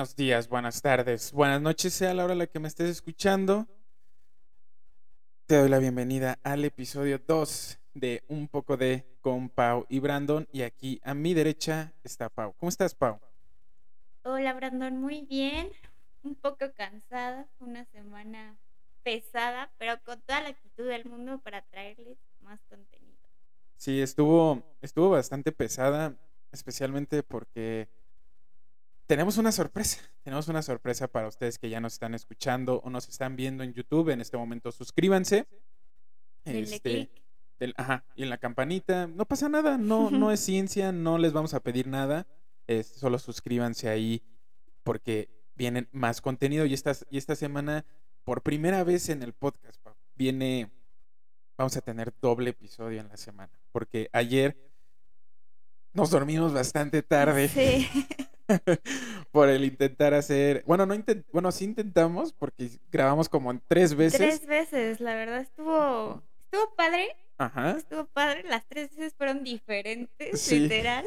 Buenos días, buenas tardes, buenas noches, sea la hora a la que me estés escuchando. Te doy la bienvenida al episodio 2 de Un poco de con Pau y Brandon. Y aquí a mi derecha está Pau. ¿Cómo estás, Pau? Hola, Brandon, muy bien. Un poco cansada, una semana pesada, pero con toda la actitud del mundo para traerles más contenido. Sí, estuvo, estuvo bastante pesada, especialmente porque tenemos una sorpresa. Tenemos una sorpresa para ustedes que ya nos están escuchando o nos están viendo en YouTube. En este momento, suscríbanse. Este, del- ajá, y en la campanita. No pasa nada, no, no es ciencia, no les vamos a pedir nada. es- solo suscríbanse ahí porque vienen más contenido. Y esta, y esta semana, por primera vez en el podcast, viene. Vamos a tener doble episodio en la semana. Porque ayer nos dormimos bastante tarde Sí. por el intentar hacer. Bueno, no intent- bueno, sí intentamos porque grabamos como en tres veces. Tres veces, la verdad estuvo estuvo padre, Ajá. estuvo padre, las tres veces fueron diferentes, Sí. literal,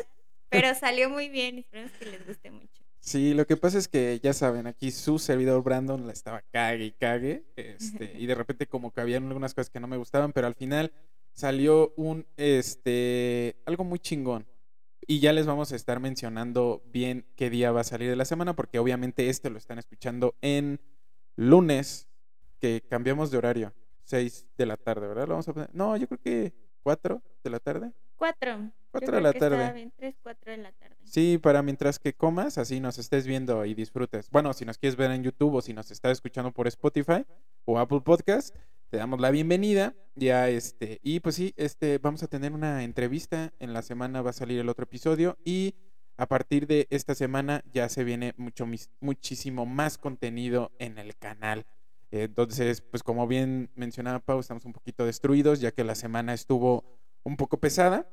pero salió muy bien, esperemos que les guste mucho. Sí, lo que pasa es que ya saben, aquí su servidor Brandon la estaba cague y cague, este, y de repente como que habían algunas cosas que no me gustaban, pero al final salió un, este, algo muy chingón. Y ya les vamos a estar mencionando bien qué día va a salir de la semana, porque obviamente este lo están escuchando en lunes, que cambiamos de horario, 6 de la tarde, ¿verdad? Lo vamos a poner, no, yo creo que 4 de la tarde. Cuatro. yo Cuatro de creo la tarde. bien, tres, cuatro de la tarde. Sí, para mientras que comas, así nos estés viendo y disfrutes. Bueno, si nos quieres ver en YouTube o si nos estás escuchando por Spotify o Apple Podcast, te damos la bienvenida. Ya este, y pues sí, este, vamos a tener una entrevista. En la semana va a salir el otro episodio. Y a partir de esta semana ya se viene mucho, muchísimo más contenido en el canal. Entonces, pues como bien mencionaba Pau, estamos un poquito destruidos, ya que la semana estuvo un poco pesada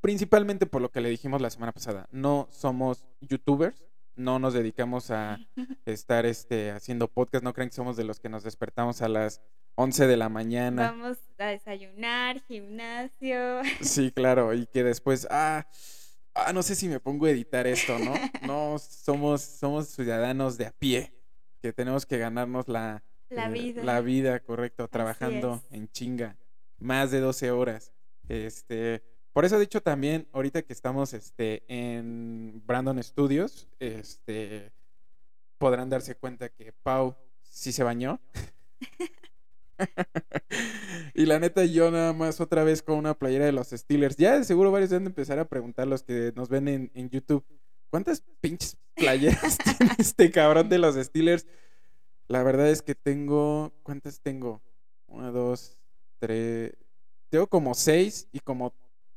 principalmente por lo que le dijimos la semana pasada. No somos youtubers, no nos dedicamos a estar este, haciendo podcast, no creen que somos de los que nos despertamos a las 11 de la mañana. Vamos a desayunar, gimnasio. Sí, claro, y que después, ah, ah, no sé si me pongo a editar esto, ¿no? No, somos, somos ciudadanos de a pie, que tenemos que ganarnos la, La eh, vida. La vida, correcto, trabajando en chinga, más de 12 horas. Este, por eso, dicho también, ahorita que estamos este, en Brandon Studios, este, podrán darse cuenta que Pau sí se bañó. y la neta, yo nada más otra vez con una playera de los Steelers. Ya de seguro varios deben de empezar a preguntar los que nos ven en, en YouTube. ¿Cuántas pinches playeras tiene este cabrón de los Steelers? La verdad es que tengo. ¿Cuántas tengo? Una, dos, tres. Tengo como seis y como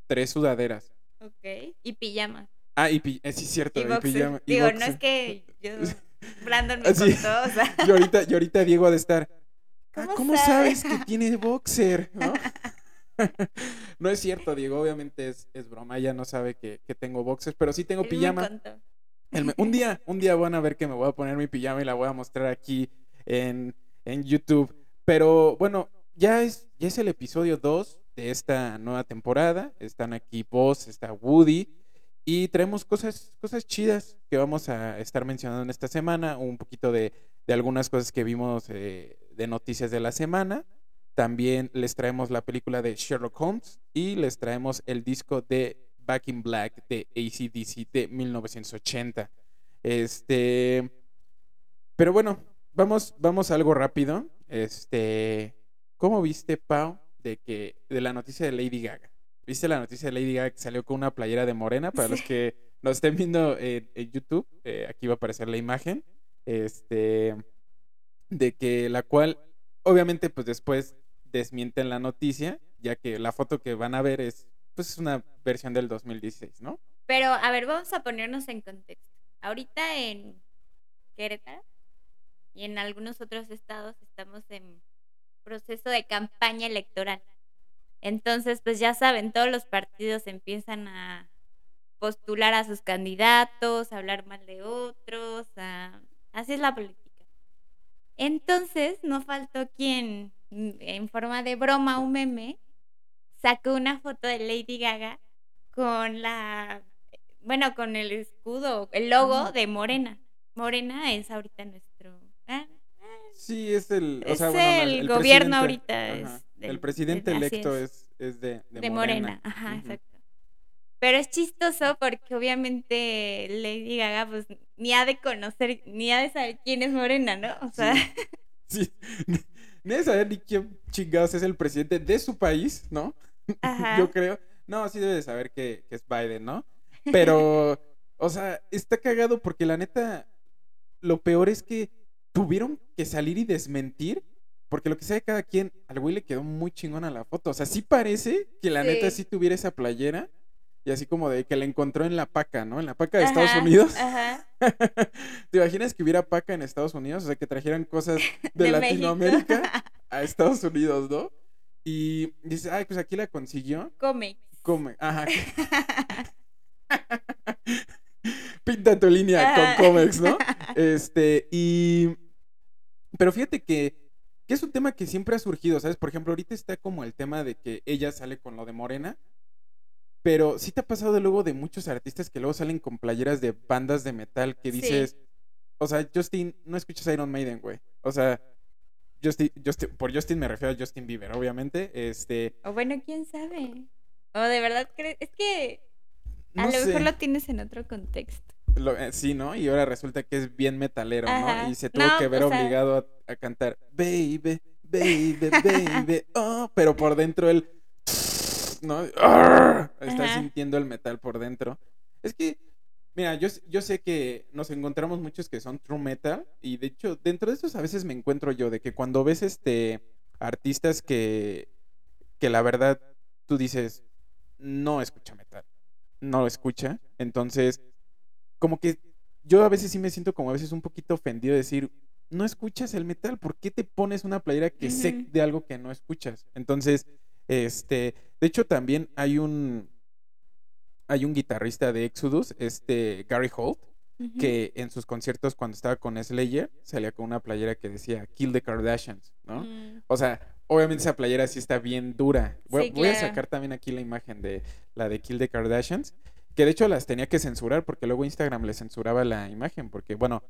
tres sudaderas. Ok. Y pijama. Ah, y pi- eh, sí, cierto. Y y boxer. pijama- y Digo, no boxer. es que yo. Brandon me Así. contó, o sea. Y ahorita, y ahorita Diego ha de estar. "Ah, ¿Cómo ¿Cómo sabes?" sabes que tiene boxer? ¿No? no es cierto, Diego. Obviamente es, es broma. Ella no sabe que, que tengo boxers, pero sí tengo él pijama. El un día, un día van a ver que me voy a poner mi pijama y la voy a mostrar aquí en, en YouTube. Pero bueno, ya es, ya es el episodio 2 de esta nueva temporada. Están aquí Boss, está Woody. Y traemos cosas, cosas chidas que vamos a estar mencionando en esta semana. Un poquito de, de algunas cosas que vimos eh, de noticias de la semana. También les traemos la película de Sherlock Holmes y les traemos el disco de Back in Black de ACDC de 1980. Este, pero bueno, vamos, vamos algo rápido. Este, ¿cómo viste, Pau, de que de la noticia de Lady Gaga? ¿Viste la noticia de Lady Gaga que salió con una playera de morena? Para los que nos estén viendo en, en YouTube, eh, aquí va a aparecer la imagen. Este, de que la cual, obviamente, pues después desmienten la noticia, ya que la foto que van a ver es, pues, es una versión del 2016, ¿no? Pero, a ver, vamos a ponernos en contexto. Ahorita en Querétaro y en algunos otros estados estamos en proceso de campaña electoral. Entonces, pues ya saben, todos los partidos empiezan a postular a sus candidatos, a hablar mal de otros, a... así es la política. Entonces, no faltó quien, mm, en forma de broma, un meme, sacó una foto de Lady Gaga con la bueno, con el escudo, el logo de Morena. Morena es ahorita nuestro... Sí, es el, o Es bueno, el gobierno presidente, ahorita, es del- el presidente electo es. es, de, de, de Morena. Ajá, exacto. Pero es chistoso porque obviamente Lady Gaga pues ni ha de conocer, ni ha de saber quién es Morena, ¿no? O sea, Sí, ni de saber ni quién chingados es el presidente de su país, ¿no? ajá. Yo creo. No, sí debe de saber que, que es Biden, ¿no? Pero, o sea, está cagado porque la neta, lo peor es que tuvieron que salir y desmentir. Porque lo que sea de cada quien, al güey le quedó muy chingona la foto. O sea, sí parece que la neta Sí. tuviera esa playera. Y así como de que la encontró en la paca, ¿no? En la paca de Estados Unidos. Ajá. ¿Te imaginas que hubiera paca en Estados Unidos? O sea, que trajeran cosas de, De México. Latinoamérica a Estados Unidos, ¿no? Y dice, ay, pues aquí la consiguió. Come. Come, ajá. Pinta tu línea Ajá. con Comex, ¿no? Este, y. Pero fíjate que, que es un tema que siempre ha surgido, ¿sabes? Por ejemplo, ahorita está como el tema de que ella sale con lo de Morena. Pero sí te ha pasado luego de muchos artistas que luego salen con playeras de bandas de metal que Sí. dices. O sea, Justin, no escuchas Iron Maiden, güey. O sea, Justin, Justin- por Justin me refiero a Justin Bieber, obviamente. Este. O bueno, quién sabe. O de verdad crees. Es que a no lo mejor lo tienes en otro contexto. Lo- eh, sí, ¿no? Y ahora resulta que es bien metalero, ¿no? Y se tuvo No, que ver sea- obligado a, a cantar Baby, baby, baby, oh, pero por dentro él, ¿no? Arr, Está Ajá. sintiendo el metal por dentro. Es que, mira, yo, yo sé que nos encontramos muchos que son true metal y de hecho, dentro de esos a veces me encuentro yo de que cuando ves este artistas que, que la verdad tú dices, no escucha metal, no lo escucha, entonces como que yo a veces sí me siento como a veces un poquito ofendido de decir, no escuchas el metal, ¿por qué te pones una playera que sé de algo que no escuchas? Entonces, este, de hecho también hay un hay un guitarrista de Exodus, este Gary Holt, que en sus conciertos cuando estaba con Slayer salía con una playera que decía Kill the Kardashians, ¿no? Mm, O sea, obviamente esa playera sí está bien dura. Voy, Sí, voy a sacar también aquí la imagen de la de Kill the Kardashians, que de hecho las tenía que censurar porque luego Instagram le censuraba la imagen, porque bueno,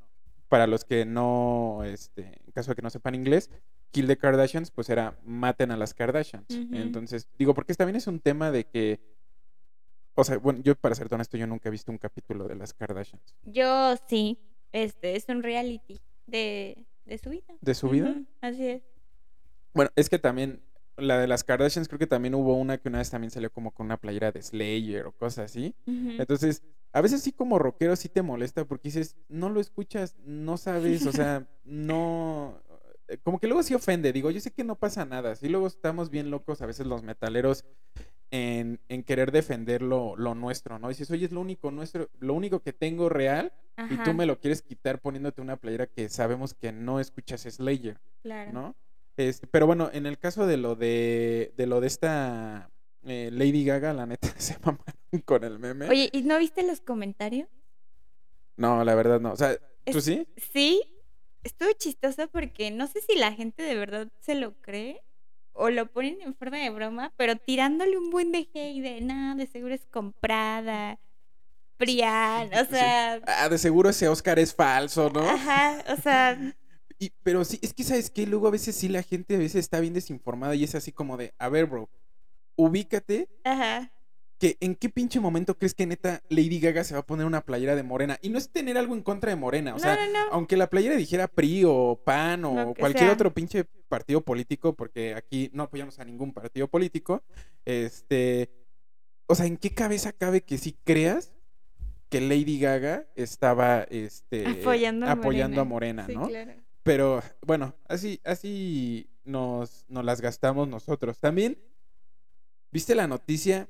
para los que no, este, en caso de que no sepan inglés, Kill the Kardashians, pues era maten a las Kardashians. Entonces, digo, porque también es un tema de que, o sea, bueno, yo para ser honesto, yo nunca he visto un capítulo de las Kardashians. Yo sí. Este es un reality de, de su vida. ¿De su vida? Así es. Bueno, es que también la de las Kardashians creo que también hubo una que una vez también salió como con una playera de Slayer o cosas así. Entonces, a veces sí como rockero sí te molesta porque dices, no lo escuchas, no sabes, o sea, no... eh, Como que luego sí ofende, digo, yo sé que no pasa nada, sí luego estamos bien locos a veces los metaleros en, en querer defender lo, lo nuestro, ¿no? Dices, oye, es lo único nuestro, lo único que tengo real y tú me lo quieres quitar poniéndote una playera que sabemos que no escuchas Slayer. claro. ¿no? Este, pero bueno, en el caso de lo de, de lo de esta eh, Lady Gaga, la neta se mamaron con el meme. Oye, ¿y no viste los comentarios? No, la verdad no. O sea, ¿tú Es- sí? Sí, estuvo chistoso porque no sé si la gente de verdad se lo cree o lo ponen en forma de broma, pero tirándole un buen de hate de nada, de seguro es comprada, Prián, o Sí. sea, Ah, de seguro ese Oscar es falso, ¿no? ajá, o sea, Y, pero sí, es que sabes que luego a veces sí la gente a veces está bien desinformada y es así como de, a ver, bro, ubícate ajá, que en qué pinche momento crees que neta Lady Gaga se va a poner una playera de Morena. Y no es tener algo en contra de Morena, o no, sea, no, no, aunque la playera dijera PRI o PAN o cualquier sea. otro pinche partido político, porque aquí no apoyamos a ningún partido político, este, o sea, ¿en qué cabeza cabe que sí creas que Lady Gaga estaba, este, apoyando a apoyando a Morena. Morena, Sí, ¿no? claro. Pero bueno, así, así nos, nos las gastamos nosotros. También, ¿viste la noticia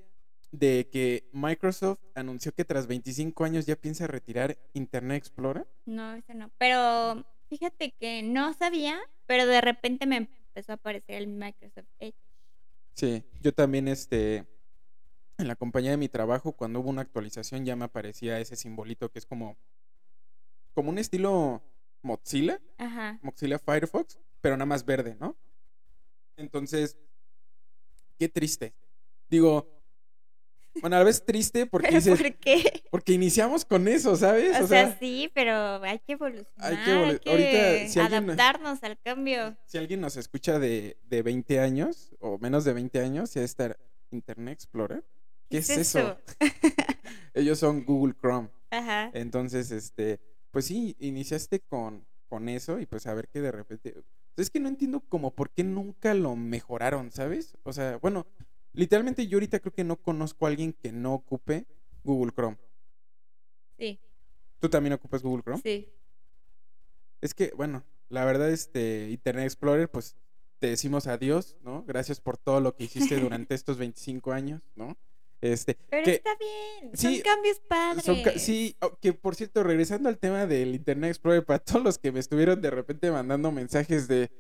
de que Microsoft anunció que tras 25 años ya piensa retirar Internet Explorer? No, eso no. Pero fíjate que no sabía, pero de repente me empezó a aparecer el Microsoft Edge. Sí, yo también, este, en la compañía de mi trabajo, cuando hubo una actualización ya me aparecía ese simbolito que es como, como un estilo Mozilla, Ajá. Mozilla Firefox, pero nada más verde, ¿no? Entonces, qué triste. Digo, Bueno, a la vez triste porque ¿Pero dices, por qué? porque iniciamos con eso, ¿sabes? O, sea, sí, pero hay que evolucionar, hay que, evolu- ahorita, si alguien- adaptarnos al cambio. si alguien nos escucha de, de 20 años o menos de 20 años, ya está Internet Explorer. ¿Qué es eso? Ellos son Google Chrome. Ajá. Entonces, este, pues sí, iniciaste con, con eso y pues a ver que de repente... Es que no entiendo como por qué nunca lo mejoraron, ¿sabes? O sea, bueno, literalmente yo ahorita creo que no conozco a alguien que no ocupe Google Chrome. Sí, ¿Tú también ocupas Google Chrome? sí. Es que, bueno, la verdad, este Internet Explorer, pues te decimos adiós, ¿no? Gracias por todo lo que hiciste durante estos 25 años, ¿no? Este, Pero que está bien, sí, son cambios padres. son sí, oh, que por cierto, regresando al tema del Internet Explorer, para todos los que me estuvieron de repente mandando mensajes de,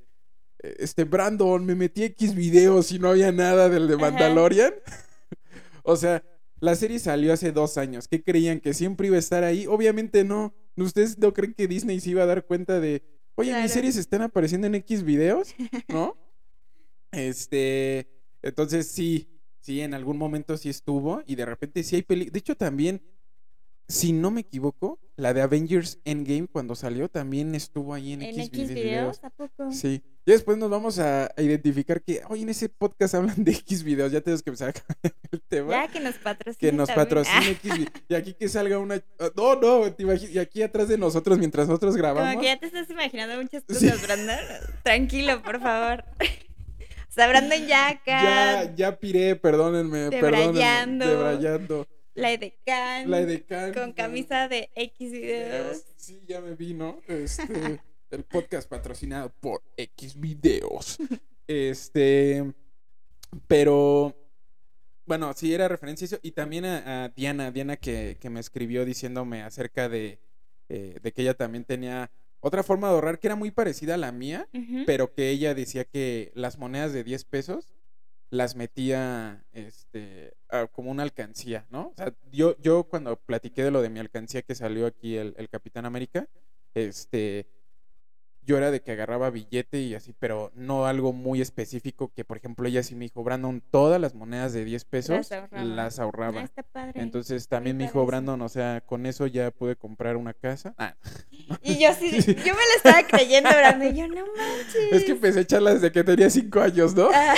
eh, este, Brandon, me metí X videos y no había nada del de. Mandalorian. o sea, la serie salió hace dos años. ¿Qué creían? ¿Que siempre iba a estar ahí? Obviamente no. ¿Ustedes no creen que Disney se iba a dar cuenta de, oye, mis series están apareciendo en X videos? ¿No? Este, entonces sí, sí, en algún momento sí estuvo y de repente sí hay películas. De hecho, también, si no me equivoco, la de Avengers Endgame cuando salió también estuvo ahí en, ¿En X, X videos? ¿A poco? Sí. Y después nos vamos a, identificar que, oye, en ese podcast hablan de X videos, ya tenemos que empezar a el tema. Ya que nos patrocine Que nos también. patrocine X Y aquí que salga una. ah, No, no, te imagi- Y aquí atrás de nosotros, mientras nosotros grabamos. Como que ya te estás imaginando muchas Sí. cosas, Brandon. Tranquilo, por favor. Brandon ya acá, Ya, ya piré, perdónenme, Debrayando. perdónenme. Debrayando. la edecán, La edecán. con camisa de X videos. Sí, ya me vi, ¿no? Este, el podcast patrocinado por X videos. Este, pero, bueno, sí era referencia a eso. Y también a, a Diana, Diana que, que me escribió diciéndome acerca de, eh, de que ella también tenía otra forma de ahorrar que era muy parecida a la mía, pero que ella decía que las monedas de 10 pesos las metía este a- como una alcancía, ¿no? O sea, yo, yo cuando platiqué de lo de mi alcancía que salió aquí el, el Capitán América, este yo era de que agarraba billete y así, pero no algo muy específico que, por ejemplo, ella sí me dijo, Brandon, todas las monedas de 10 pesos ahorraba. las ahorraba. Ah, está padre. Entonces también me dijo. Brandon, o sea, con eso ya pude comprar una casa. Ah, Y yo sí, yo me lo estaba creyendo, Brandon. Y yo, no manches. es que empecé a echarla desde que tenía 5 años, ¿no? Ah,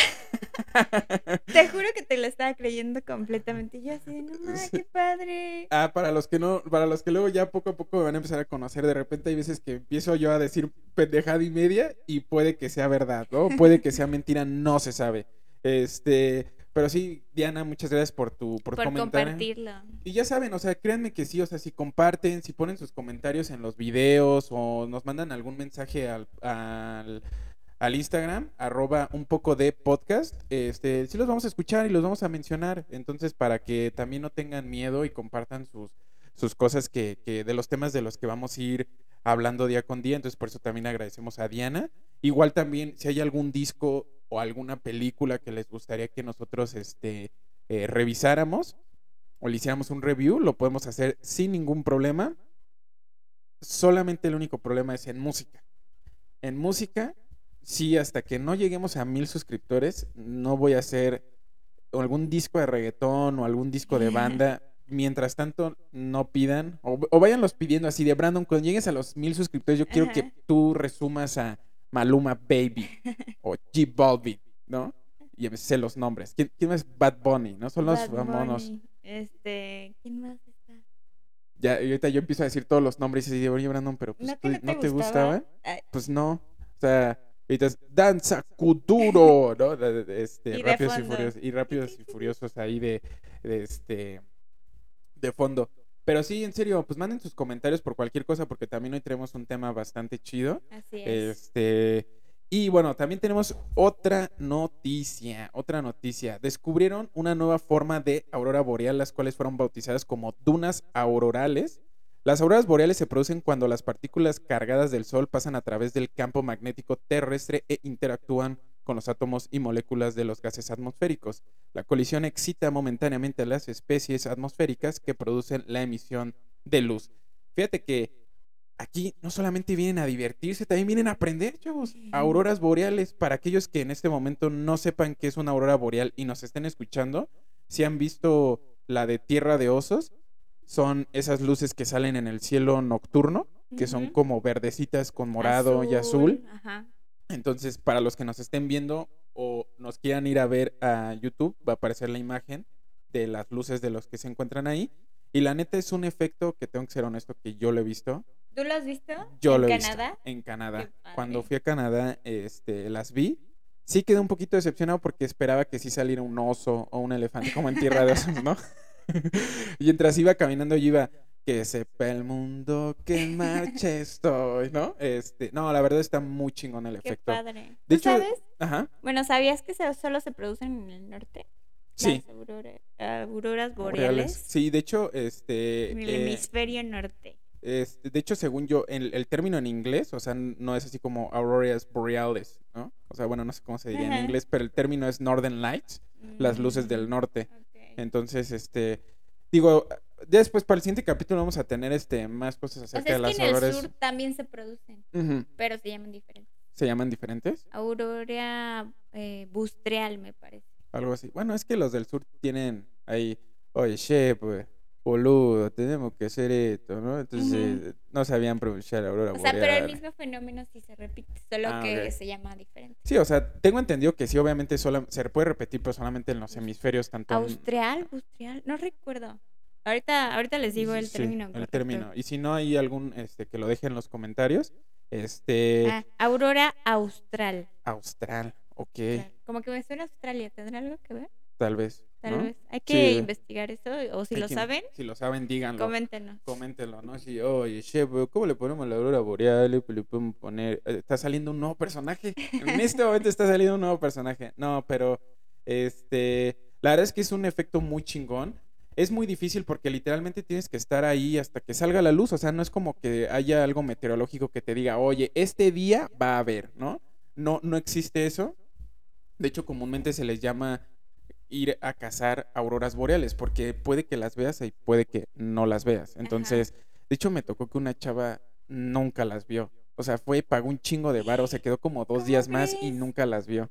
te juro que te lo estaba creyendo completamente. Y yo así, no mames, Sí. qué padre. Ah, para los que no, para los que luego ya poco a poco me van a empezar a conocer, de repente hay veces que empiezo yo a decir pendejada y media y puede que sea verdad, ¿no? Puede que sea mentira, no se sabe. Este, pero sí, Diana, muchas gracias por tu por, Por comentar. compartirlo. Y ya saben, o sea, créanme que sí, o sea, si comparten, si ponen sus comentarios en los videos o nos mandan algún mensaje al, al, al Instagram, arroba un poco de podcast, este, sí los vamos a escuchar y los vamos a mencionar. Entonces, para que también no tengan miedo y compartan sus, sus cosas que, que de los temas de los que vamos a ir hablando día con día. Entonces, por eso también agradecemos a Diana. Igual también, si hay algún disco o alguna película que les gustaría que nosotros este, eh, revisáramos o le hiciéramos un review, lo podemos hacer sin ningún problema. Solamente el único problema es en música. En música, sí, hasta que no lleguemos a mil suscriptores, no voy a hacer algún disco de reggaetón o algún disco de banda. Mientras tanto, no pidan o, o váyanlos pidiendo así de Brandon. Cuando llegues a los mil suscriptores, yo quiero que tú resumas a Maluma Baby o G Balvin, ¿no? Y me sé los nombres. ¿Quién, quién más? Bad Bunny, ¿no? Son los Bad famosos. Bunny, Este, ¿quién más está? Ya, y ahorita yo empiezo a decir todos los nombres y de, oye, Brandon, pero pues, ¿No tú- no te, ¿no te gustaba? Ay, Pues no. O sea, ahorita es Danza Kuduro, ¿no? Este, Y rápidos y furiosos. Y rápidos y furiosos ahí de, de este de fondo. Pero sí, en serio, pues manden sus comentarios por cualquier cosa, porque también hoy tenemos un tema bastante chido. así es. Este. Y bueno, también tenemos otra noticia, otra noticia. Descubrieron una nueva forma de aurora boreal, las cuales fueron bautizadas como dunas aurorales. Las auroras boreales se producen cuando las partículas cargadas del Sol pasan a través del campo magnético terrestre e interactúan con los átomos y moléculas de los gases atmosféricos. La colisión excita momentáneamente a las especies atmosféricas que producen la emisión de luz. Fíjate que aquí no solamente vienen a divertirse, también vienen a aprender, chavos. Auroras boreales, para aquellos que en este momento no sepan qué es una aurora boreal y nos estén escuchando, si han visto la de Tierra de Osos, son esas luces que salen en el cielo nocturno, que son como verdecitas con morado y azul. Ajá. Entonces, para los que nos estén viendo o nos quieran ir a ver a YouTube, va a aparecer la imagen de las luces de los que se encuentran ahí. Y la neta es un efecto que tengo que ser honesto que yo lo he visto. ¿Tú lo has visto? Yo ¿En lo he Canadá? visto en Canadá. Cuando fui a Canadá, este, las vi. Sí quedé un poquito decepcionado porque esperaba que sí saliera un oso o un elefante como en Tierra de Osos, ¿no? y mientras iba caminando yo iba, que sepa el mundo que en marcha estoy, ¿no? Este, no, la verdad está muy chingón el Qué efecto. padre. De ¿Tú hecho, sabes? Ajá, Bueno, ¿sabías que se- solo se producen en el norte? sí. Las aurora- auroras boreales. boreales. Sí, de hecho, este, En el eh, hemisferio norte. este, de hecho, según yo, el, el término en inglés, o sea, no es así como auroras boreales, ¿no? O sea, bueno, no sé cómo se diría en inglés, pero el término es Northern Lights, las luces del Mm, norte. ok. Entonces, este, digo, después para el siguiente capítulo vamos a tener este más cosas O acerca de las que en el sur también se producen, pero se llaman diferentes. ¿Se llaman diferentes? Aurora eh, bustreal, me parece. Algo así. Bueno, es que los del sur tienen ahí, oye, chef, pues, boludo, tenemos que hacer esto, ¿no? Entonces, no sabían pronunciar aurora O sea, pero el mismo fenómeno sí se repite, solo Ah, que se llama diferente. Sí, o sea, tengo entendido que sí, obviamente sola- se puede repetir, pero solamente en los hemisferios, tanto en- Austral, bustreal, no recuerdo. Ahorita, ahorita les digo el Sí, término. el término. Y si no hay algún este que lo deje en los comentarios, este Ah, aurora austral. austral, ok. Como que me suena Australia, ¿tendrá algo que ver? tal vez, Tal ¿no? vez. Hay que Sí. investigar eso, o si Hay lo que- saben, Si lo saben, díganlo. coméntenos. Coméntenlo, ¿no? Si, oye, chef, ¿cómo le ponemos la aurora boreal? Le le podemos poner. eh, Está saliendo un nuevo personaje. En este momento está saliendo un nuevo personaje. No, pero. Este. La verdad es que es un efecto muy chingón. Es muy difícil porque literalmente tienes que estar ahí hasta que salga la luz. O sea, no es como que haya algo meteorológico que te diga, oye, este día va a haber, ¿no? No, no existe eso. De hecho, comúnmente se les llama ir a cazar auroras boreales, porque puede que las veas y puede que no las veas. Entonces, de hecho, me tocó que una chava nunca las vio. O sea, fue, pagó un chingo de varo, se quedó como dos ¿Cómo días más y nunca las vio.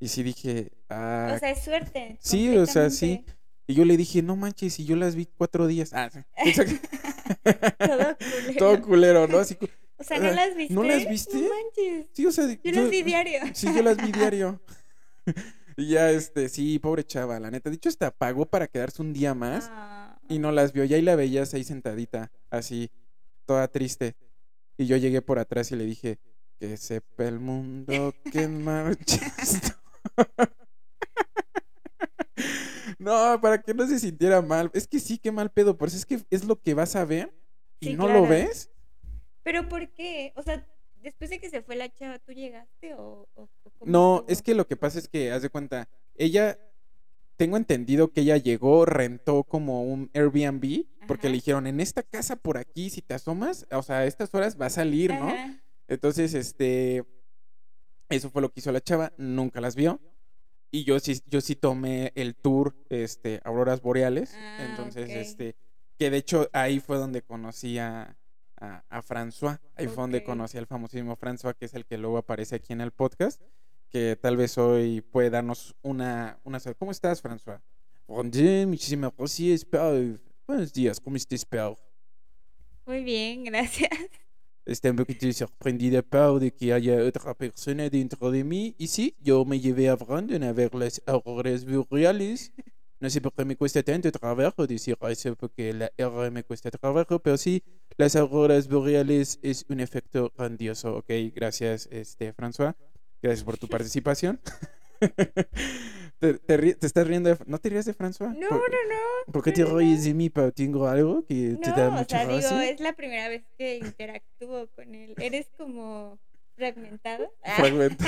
Y sí dije, ah, O sea, es suerte. sí, o sea, sí. Y yo le dije, no manches, y yo las vi cuatro días. Ah, sí. Exacto. Todo culero. Todo culero, ¿no? Así, O sea, ¿no Ah, las viste? ¿no las viste? No manches. sí, o sea, Yo las vi diario. Sí, yo las vi diario. y ya, este, sí, pobre chava, la neta. De hecho, hasta pagó para quedarse un día más Ah. y no las vio. Y ahí la veías ahí sentadita, así, toda triste. Y yo llegué por atrás y le dije, que sepa el mundo que en marcha estoy". No, para que no se sintiera mal. Es que sí, qué mal pedo. Por eso es que es lo que vas a ver y Sí, no claro. lo ves. ¿Pero por qué? O sea, después de que se fue la chava, ¿tú llegaste o, No, estuvo? es que lo que pasa es que, haz de cuenta, ella, tengo entendido que ella llegó, rentó como un Airbnb, porque le dijeron, en esta casa por aquí, si te asomas, o sea, a estas horas va a salir, ¿no? Ajá. Entonces, este, eso fue lo que hizo la chava, nunca las vio. Y yo sí, yo sí tomé el tour, este, Auroras Boreales. Ah, Entonces, este, que de hecho ahí fue donde conocí a, a, a François. Ahí fue donde conocí al famosísimo François, que es el que luego aparece aquí en el podcast. Que tal vez hoy puede darnos una, una... ¿Cómo estás, François? Muchísimas gracias. Buenos días, ¿cómo estás, Pau? Muy bien, gracias. Estoy un poquito sorprendida, Pau, de que haya otra persona dentro de mí. Y sí, yo me llevé a Brandon a ver las auroras boreales. No sé por qué me cuesta tanto trabajo decir eso, porque la R me cuesta trabajo, pero sí, las auroras boreales es un efecto grandioso. Ok, gracias, este, François. Gracias por tu participación. ¿Te, te, te estás riendo de... ¿No te ríes de François? No, ¿Por, no, no. ¿por qué no, te no, no. ríes de mí, Pau? ¿Tengo algo que te da No, o mucha sea, digo, es la primera vez que interactúo con él. Eres como fragmentado. Fragmento.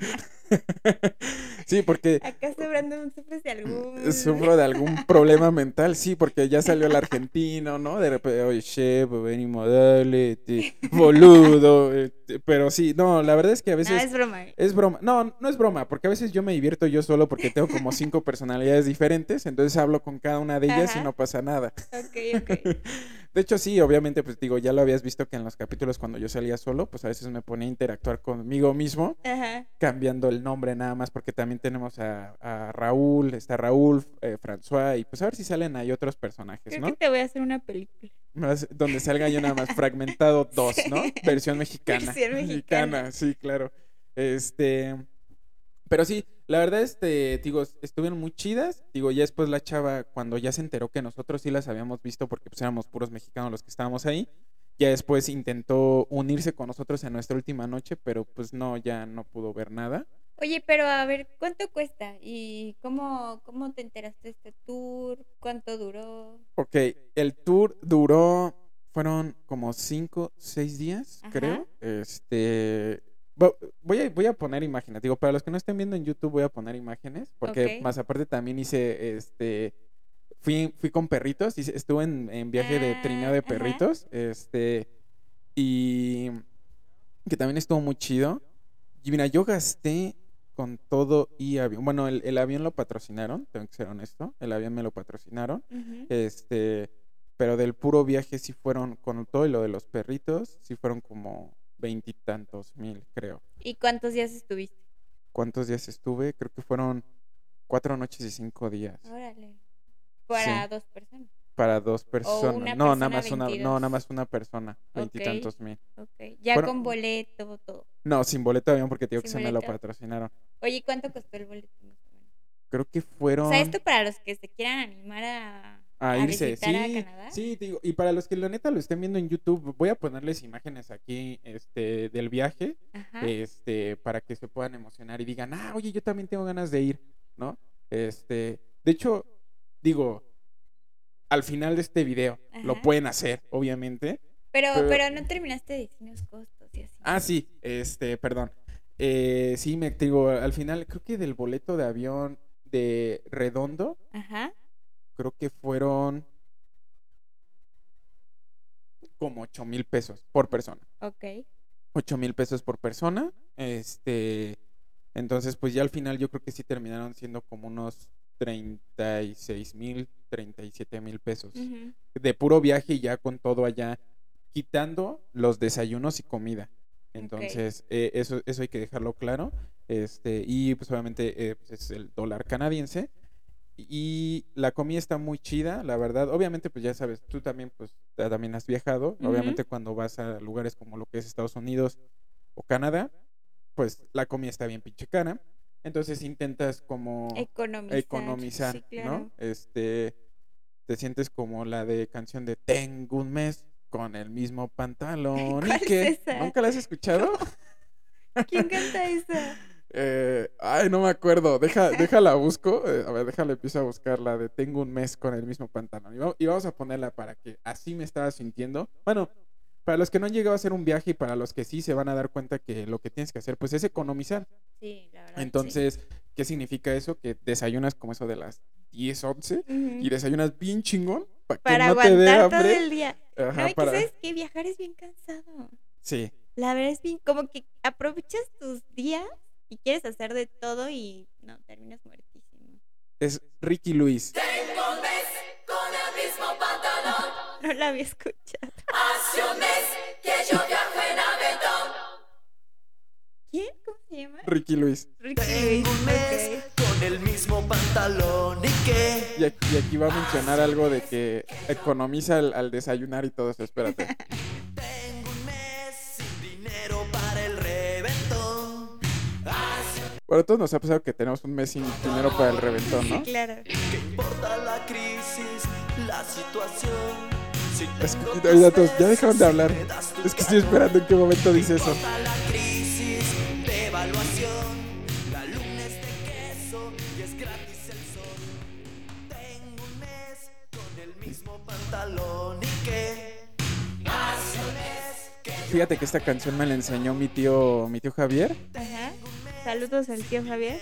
sí, porque ¿Acaso Brandon sufres de algún... sufro de algún problema mental, sí, porque ya salió el argentino, ¿no? De repente, oye, chef, venimos, dale, este, boludo. este, pero sí, no, la verdad es que a No, veces es broma. es broma. No, no es broma, porque a veces yo me divierto yo solo porque tengo como cinco personalidades diferentes, entonces hablo con cada una de ellas y no pasa nada. Ok, ok. De hecho, sí, obviamente, pues digo, ya lo habías visto que en los capítulos cuando yo salía solo, pues a veces me ponía a interactuar conmigo mismo, Ajá. cambiando el nombre nada más, porque también tenemos a, a Raúl, está Raúl, eh, François, y pues a ver si salen ahí otros personajes, Creo ¿no? que te voy a hacer una película. Más- donde salga yo nada más fragmentado dos, ¿no? Sí. Versión mexicana. Versión mexicana. sí, claro. Este, pero sí, la verdad, este, digo, estuvieron muy chidas. Digo, ya después la chava, cuando ya se enteró que nosotros sí las habíamos visto, porque pues éramos puros mexicanos los que estábamos ahí, ya después intentó unirse con nosotros en nuestra última noche, pero pues no, ya no pudo ver nada. Oye, pero a ver, ¿cuánto cuesta? ¿Y cómo, cómo te enteraste de este tour? ¿Cuánto duró? Ok, el tour duró, fueron como cinco, seis días, Ajá. creo. Este, voy a, voy a poner imágenes. Digo, para los que no estén viendo en YouTube, voy a poner imágenes, porque más aparte también hice, este, fui, fui con perritos, hice- estuve en, en viaje de trineo Ah, de ajá. perritos, este, y que también estuvo muy chido. Y mira, yo gasté con todo y avión. Bueno, el, el avión lo patrocinaron, tengo que ser honesto, el avión me lo patrocinaron. Este, pero del puro viaje sí fueron, con todo y lo de los perritos, sí fueron como veintitantos mil, creo. ¿Y cuántos días estuviste? ¿Cuántos días estuve? Creo que fueron cuatro noches y cinco días Órale. Para dos personas. para dos personas. una no, persona, nada más una, no, 22. nada más una persona, veintitantos mil. Ok. Ya Fueron- con boleto, todo. No, sin boleto avión porque te digo que Sin se me lo boleto. patrocinaron. Oye, ¿cuánto costó el boleto? Creo que fueron O sea, esto para los que se quieran animar a, a a irse. a Sí, Canadá. sí, digo, y para los que la neta lo estén viendo en YouTube, voy a ponerles imágenes aquí este, del viaje. Ajá. este, para que se puedan emocionar y digan, ah, oye, yo también tengo ganas de ir, ¿no? Este, de hecho, digo, al final de este video lo pueden hacer, obviamente. Pero, pero- pero no terminaste de decir los costos y así. Ah, sí, este, perdón. Eh, sí, me digo, al final, creo que del boleto de avión de Redondo, Ajá. Creo que fueron como 8 mil pesos por persona. Ok. 8 mil pesos por persona. Este, entonces, pues ya al final yo creo que sí terminaron siendo como unos 36 mil, 37 mil pesos. De puro viaje y ya con todo allá, quitando los desayunos y comida. Entonces, eh, eso, eso hay que dejarlo claro. Este, y pues obviamente eh, pues, es el dólar canadiense. Y la comida está muy chida, la verdad. Obviamente, pues ya sabes, tú también, pues también has viajado. Obviamente, cuando vas a lugares como lo que es Estados Unidos o Canadá, pues la comida está bien pinche cara. Entonces intentas como Economizar. economizar, Sí, claro. ¿no? Este, te sientes como la de canción de Tengo un mes con el mismo pantalón. ¿Y ¿Cuál es qué? esa? ¿Nunca la has escuchado? ¿Quién canta esa? Eh, ay, no me acuerdo. Deja, déjala busco. Eh, a ver, déjala empiezo a buscar la de Tengo un mes con el mismo pantalón. Y, va- y vamos a ponerla para que así me estaba sintiendo. Bueno, para los que no han llegado a hacer un viaje y para los que sí se van a dar cuenta que lo que tienes que hacer pues es economizar. Sí, la verdad. sí. Entonces, ¿qué significa eso? Que desayunas como eso de las 10, 11 Ujú. y desayunas bien chingón para que no te dé aguantar todo hambre. el día. Ajá, no, y que sabes que viajar es bien cansado. Sí, La verdad es bien, como que aprovechas tus días y quieres hacer de todo y no, terminas muertísimo. es Ricky Luis. Tengo un mes con el mismo pantalón. No la había escuchado. Hace un mes que yo viajo en avión. ¿Quién? ¿Cómo se llama? Ricky Luis. Ricky Luis. Tengo un mes ok. con el mismo pantalón y que Y aquí, y aquí va a mencionar algo de que economiza al, al desayunar y todo eso. Espérate. Bueno, todos nos ha pasado que tenemos un mes sin dinero para el reventón, ¿no? Sí, claro. que importa la crisis, la situación. Si Es tengo que- tus oiga, todos, ya dejaron de hablar. Es que estoy esperando en qué momento dice eso. importa la crisis, devaluación. La luna es de queso y es gratis el sol. Tengo un mes con el mismo pantalón y que Fíjate que esta canción me la enseñó mi tío, mi tío Javier. Ajá. Saludos al tío Javier.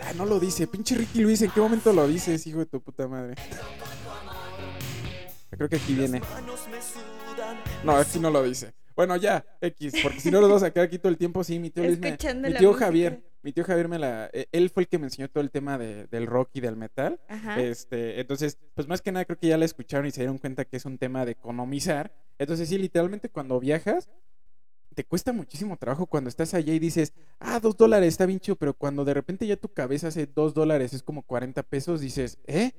Ah, no lo dice, pinche Ricky Luis, ¿en qué momento lo dices, hijo de tu puta madre? Creo que aquí viene. No, aquí no lo dice. Bueno, ya, X, porque si no lo vas a sacar aquí todo el tiempo, sí, mi tío Luis me, mi tío música. Javier mi tío Javier me la, eh, él fue el que me enseñó todo el tema de- del rock y del metal. Ajá. Este, entonces, pues más que nada creo que ya la escucharon y se dieron cuenta que es un tema de economizar. Entonces, sí, literalmente cuando viajas, te cuesta muchísimo trabajo cuando estás allá y dices, ah, dos dólares, está bien chido, pero cuando de repente ya tu cabeza hace dos dólares, es como 40 pesos, dices, ¿eh?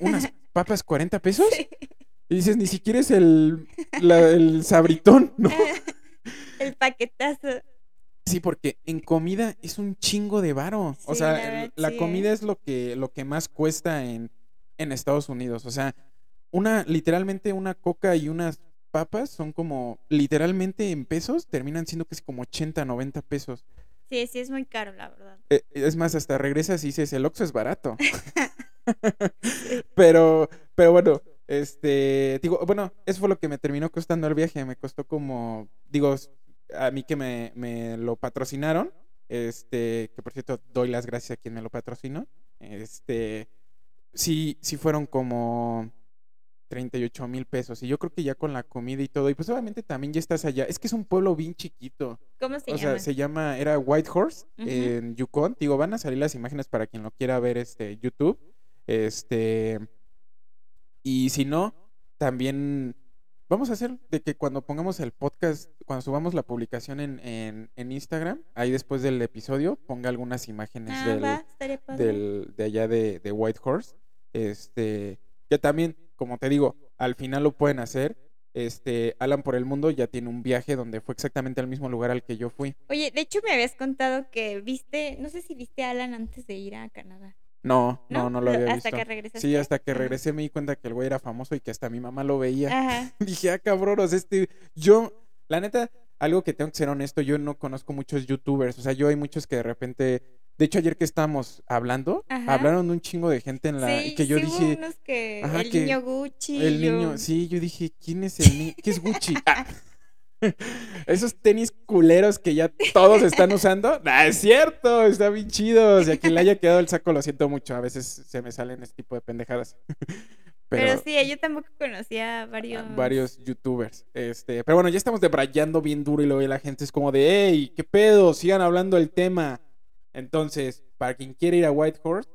¿Unas papas 40 pesos? Y dices, ni siquiera es el, la- el sabritón, ¿no? El paquetazo. Sí, porque en comida es un chingo de varo. o sea, la el- verdad, la sí, comida ¿eh? es lo que, lo que más cuesta en, en Estados Unidos. O sea, una, literalmente una coca y unas papas son como, literalmente en pesos, terminan siendo que es como 80, 90 pesos. Sí, sí, es muy caro, la verdad. Eh, es más, hasta regresas y dices, el Oxxo es barato. pero, pero bueno, este, digo, bueno, eso fue lo que me terminó costando el viaje. Me costó como, digo, a mí que me, me lo patrocinaron, este, que por cierto doy las gracias a quien me lo patrocinó. Este, sí, sí fueron como 38 mil pesos. Y yo creo que ya con la comida y todo, y pues obviamente también ya estás allá. Es que es un pueblo bien chiquito. ¿Cómo se O sea, llama? se llama, era Whitehorse Ujú. en Yukon. Digo, van a salir las imágenes para quien lo quiera ver este YouTube. Este. Y si no, también vamos a hacer de que cuando pongamos el podcast, cuando subamos la publicación en, en, en Instagram, ahí después del episodio, ponga algunas imágenes Ah, va, del, de allá de, de Whitehorse. Este, que también, como te digo, al final lo pueden hacer. Este, Alan por el Mundo ya tiene un viaje donde fue exactamente al mismo lugar al que yo fui. Oye, de hecho me habías contado que viste, no sé si viste a Alan antes de ir a Canadá. No, no, no, lo había Hasta visto. que regresaste. Sí, hasta que Ajá. regresé me di cuenta que el güey era famoso y que hasta mi mamá lo veía. Ajá. Dije, ah, cabrón, o sea, este, yo, la neta, algo que tengo que ser honesto, yo no conozco muchos youtubers, o sea, yo hay muchos que de repente, de hecho ayer que estábamos hablando, Ajá. hablaron un chingo de gente en la, y Sí, que yo sí dije, unos que ajá, el que niño Gucci. el yo- niño, sí, yo dije, ¿quién es el niño? ¿Qué es Gucci? Ah. Esos tenis culeros que ya todos están usando. Ah, es cierto, está bien chido. Si a quien le haya quedado el saco, lo siento mucho. A veces se me salen este tipo de pendejadas. Pero, Pero, sí, yo tampoco conocía a varios. varios youtubers. Este, pero bueno, ya estamos debrayando bien duro y luego la gente es como de, hey, ¿qué pedo? Sigan hablando del tema. Entonces, para quien quiere ir a Whitehorse,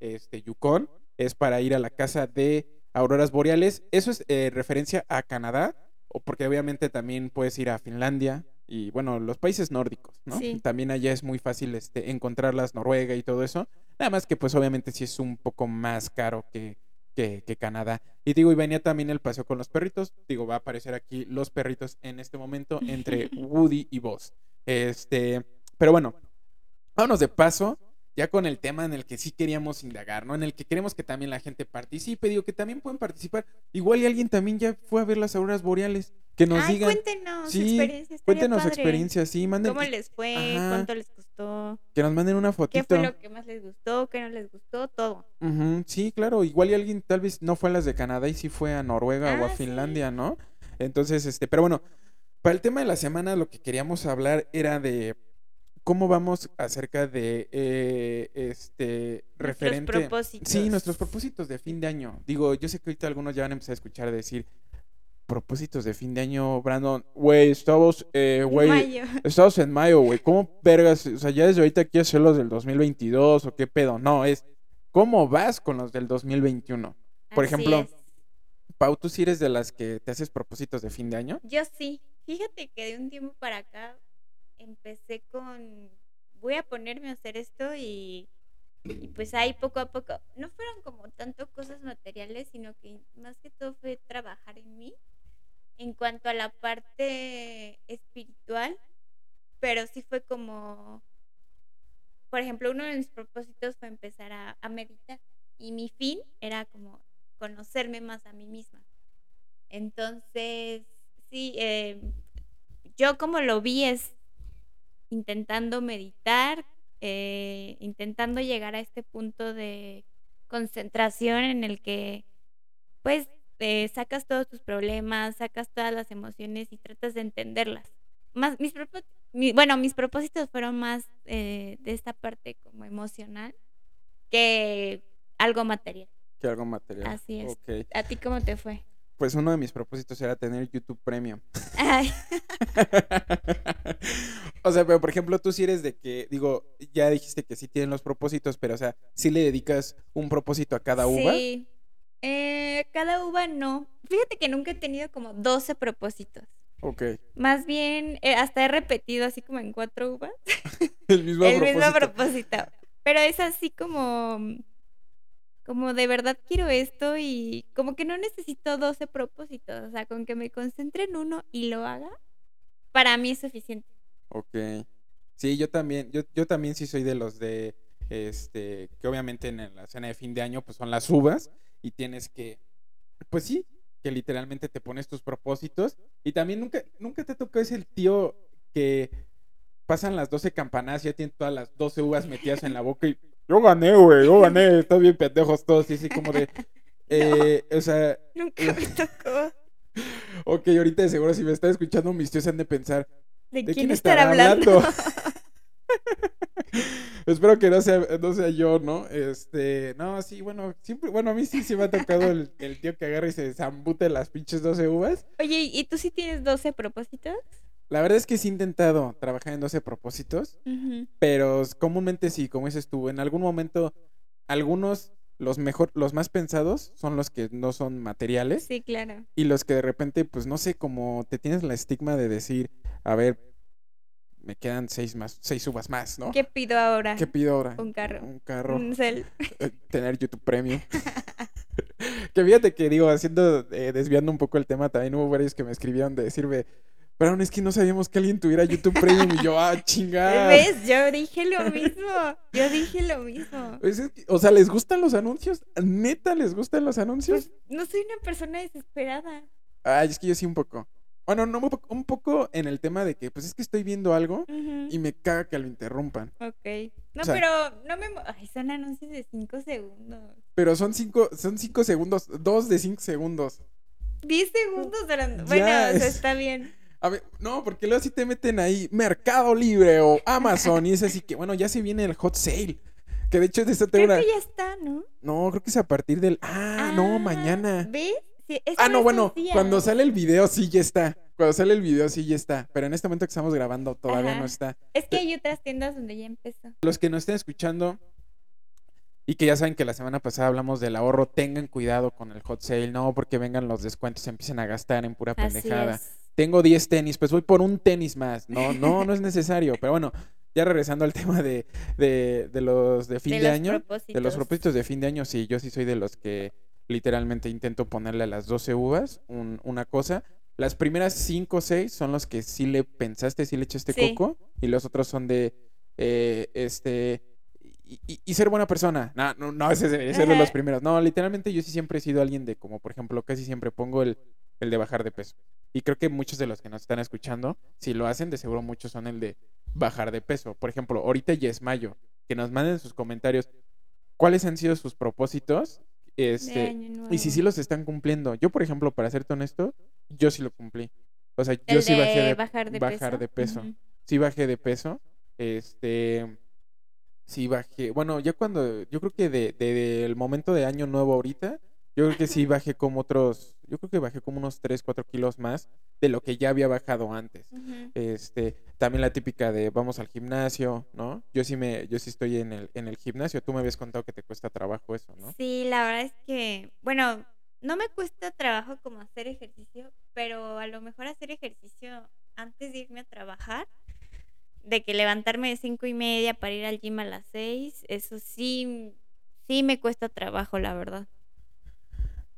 este, Yukon, es para ir a la casa de auroras boreales. Eso es eh, referencia a Canadá, o porque obviamente también puedes ir a Finlandia y bueno, los países nórdicos, ¿no? Sí. También allá es muy fácil este, encontrarlas, Noruega y todo eso. Nada más que pues obviamente sí es un poco más caro que, que, que Canadá. Y digo, y venía también el paseo con los perritos. Digo, va a aparecer aquí los perritos en este momento entre Woody y Buzz. Este, pero bueno, vámonos de paso ya con el tema en el que sí queríamos indagar, ¿no? En el que queremos que también la gente participe, digo que también pueden participar. Igual y alguien también ya fue a ver las auroras boreales, que nos Ay, digan, cuéntenos Sí, experiencia. estaría cuéntenos padre. experiencia, sí, manden, ¿Cómo les fue? Ajá. ¿Cuánto les costó? que nos manden una ¿Qué fotito. fue lo que más les gustó? ¿Qué no les gustó? Todo. Ujú, sí, claro, igual y alguien tal vez no fue a las de Canadá y sí fue a Noruega o a Ah, sí. Finlandia, ¿no? Entonces, este, pero bueno, para el tema de la semana lo que queríamos hablar era de cómo vamos acerca de eh, este referente. propósitos. Sí, nuestros propósitos de fin de año. Digo, yo sé que ahorita algunos ya van a empezar a escuchar decir propósitos de fin de año, Brandon. Güey, estamos, eh, güey. Estamos en mayo, güey. ¿Cómo vergas? O sea, ya desde ahorita quieres hacer los del 2022 o qué pedo. No, es ¿cómo vas con los del 2021? Por Así ejemplo, es. Pau, ¿tú sí eres de las que te haces propósitos de fin de año? Yo sí. Fíjate que de un tiempo para acá empecé con voy a ponerme a hacer esto y, pues ahí poco a poco no fueron como tanto cosas materiales, sino que más que todo fue trabajar en mí en cuanto a la parte espiritual, pero sí fue como por ejemplo, uno de mis propósitos fue empezar a, a meditar y mi fin era como conocerme más a mí misma. Entonces, sí, eh, yo como lo vi es intentando meditar, eh, intentando llegar a este punto de concentración en el que, pues, eh, sacas todos tus problemas, sacas todas las emociones y tratas de entenderlas. Más, mis mi- bueno, mis propósitos fueron más eh, de esta parte como emocional que algo material. Que algo material. Así es. ¿A ti cómo te fue? Pues uno de mis propósitos era tener YouTube Premium. Ay, O sea, pero por ejemplo, tú sí eres de que, digo, ya dijiste que sí tienen los propósitos, pero o sea, sí le dedicas un propósito a cada uva. Sí. Eh, cada uva no. Fíjate que nunca he tenido como 12 propósitos. Ok. Más bien, eh, hasta he repetido así como en cuatro uvas. El mismo el propósito. mismo propósito. Pero es así como. Como de verdad quiero esto y como que no necesito 12 propósitos. O sea, con que me concentre en uno y lo haga, para mí es suficiente. Ok. Sí, yo también, yo, yo también sí soy de los de, este, que obviamente en la cena de fin de año pues son las uvas y tienes que, pues sí, que literalmente te pones tus propósitos y también nunca, nunca te tocó ese tío que pasan las 12 campanadas y ya tienen todas las 12 uvas metidas en la boca y yo gané, güey, yo gané, están bien pendejos todos y así como de, eh, o sea, Nunca me tocó. ok, ahorita de seguro si me están escuchando mis tíos han de pensar, ¿De, ¿De quién, quién estará estará hablando? hablando? Espero que no sea, no sea yo, ¿no? Este, no, sí, bueno, siempre, bueno, a mí sí se me ha tocado el, el tío que agarra y se zambute las pinches 12 uvas. Oye, ¿y tú sí tienes 12 propósitos? La verdad es que sí he intentado trabajar en 12 propósitos, pero comúnmente sí, como dices tú, en algún momento, algunos, los mejor, los más pensados son los que no son materiales Sí, claro. y los que de repente, pues no sé, como te tienes la estigma de decir, a ver, me quedan seis más, seis uvas más, ¿no? ¿Qué pido ahora? ¿Qué pido ahora? Un carro. Un carro. Un cel. eh, Tener YouTube Premium. que fíjate que digo, haciendo, eh, desviando un poco el tema, también hubo varios que me escribieron de decirme, pero aún es que no sabíamos que alguien tuviera YouTube Premium y yo, ah, chingada. ¿Ves? Yo dije lo mismo. Yo dije lo mismo. Pues es que, o sea, ¿les gustan los anuncios? ¿Neta les gustan los anuncios? Pues no soy una persona desesperada. Ay, es que yo sí un poco. Bueno, no, un poco- en el tema de que, pues es que estoy viendo algo y me caga que lo interrumpan. Ok. No, O sea- pero no me... Ay, son anuncios de 5 segundos. Pero son cinco, son cinco segundos, dos de cinco segundos. 10 segundos durante... Bueno, o sea, es- está bien. A ver, no, porque luego sí te meten ahí Mercado Libre o Amazon y es así que, bueno, ya se viene el hot sale. Que de hecho de esta Creo una... que ya está, ¿no? No, creo que es a partir del... Ah, no, mañana. ¿Ves? Sí, es Ah, no, bueno, días. cuando sale el video sí ya está. Cuando sale el video sí ya está. Pero en este momento que estamos grabando todavía Ajá. no está. Es que hay otras tiendas donde ya empezó. Los que nos estén escuchando y que ya saben que la semana pasada hablamos del ahorro, tengan cuidado con el hot sale, no porque vengan los descuentos y empiecen a gastar en pura Así pendejada. es. Tengo 10 tenis, pues voy por un tenis más. No, no, no es necesario. Pero bueno, ya regresando al tema de, de, de los de fin de, año, de los propósitos. de fin de año, sí, yo sí soy de los que literalmente intento ponerle a las 12 uvas un- una cosa. Las primeras 5 o 6 son los que sí le pensaste, sí le echaste Sí. coco. Y los otros son de, eh, este, y, y- y ser buena persona. No, no, no, ese debería ser de los primeros. No, literalmente yo sí siempre he sido alguien de, como por ejemplo, casi siempre pongo el, el de bajar de peso. Y creo que muchos de los que nos están escuchando, si lo hacen, de seguro muchos son el de bajar de peso. Por ejemplo, ahorita ya es mayo. Que nos manden sus comentarios cuáles han sido sus propósitos. De Este, y si sí los están cumpliendo. Yo, por ejemplo, para serte honesto, yo sí lo cumplí. O sea, yo sí de bajé de, bajar de bajar peso. de peso. Sí bajé de peso. Este, sí bajé. Bueno, ya cuando, yo creo que de, de- del momento de año nuevo ahorita, yo creo que sí bajé como otros, yo creo que bajé como unos 3, 4 kilos más de lo que ya había bajado antes. Este, también la típica de vamos al gimnasio, ¿no? Yo sí me, yo sí estoy en el, en el gimnasio. Tú me habías contado que te cuesta trabajo eso, ¿no? Sí, la verdad es que, bueno, no me cuesta trabajo como hacer ejercicio, pero a lo mejor hacer ejercicio antes de irme a trabajar, de que levantarme de cinco y media para ir al gym a las seis, eso sí, sí me cuesta trabajo, la verdad.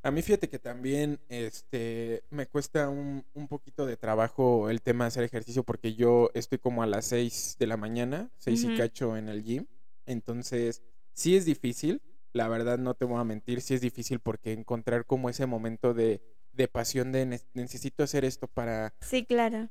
A mí fíjate que también este, me cuesta un, un poquito de trabajo el tema de hacer ejercicio porque yo estoy como a las 6 de la mañana, 6 y cacho en el gym. Entonces, sí es difícil, la verdad no te voy a mentir, sí es difícil porque encontrar como ese momento de, de pasión de "Ne- necesito hacer esto para, Sí, claro.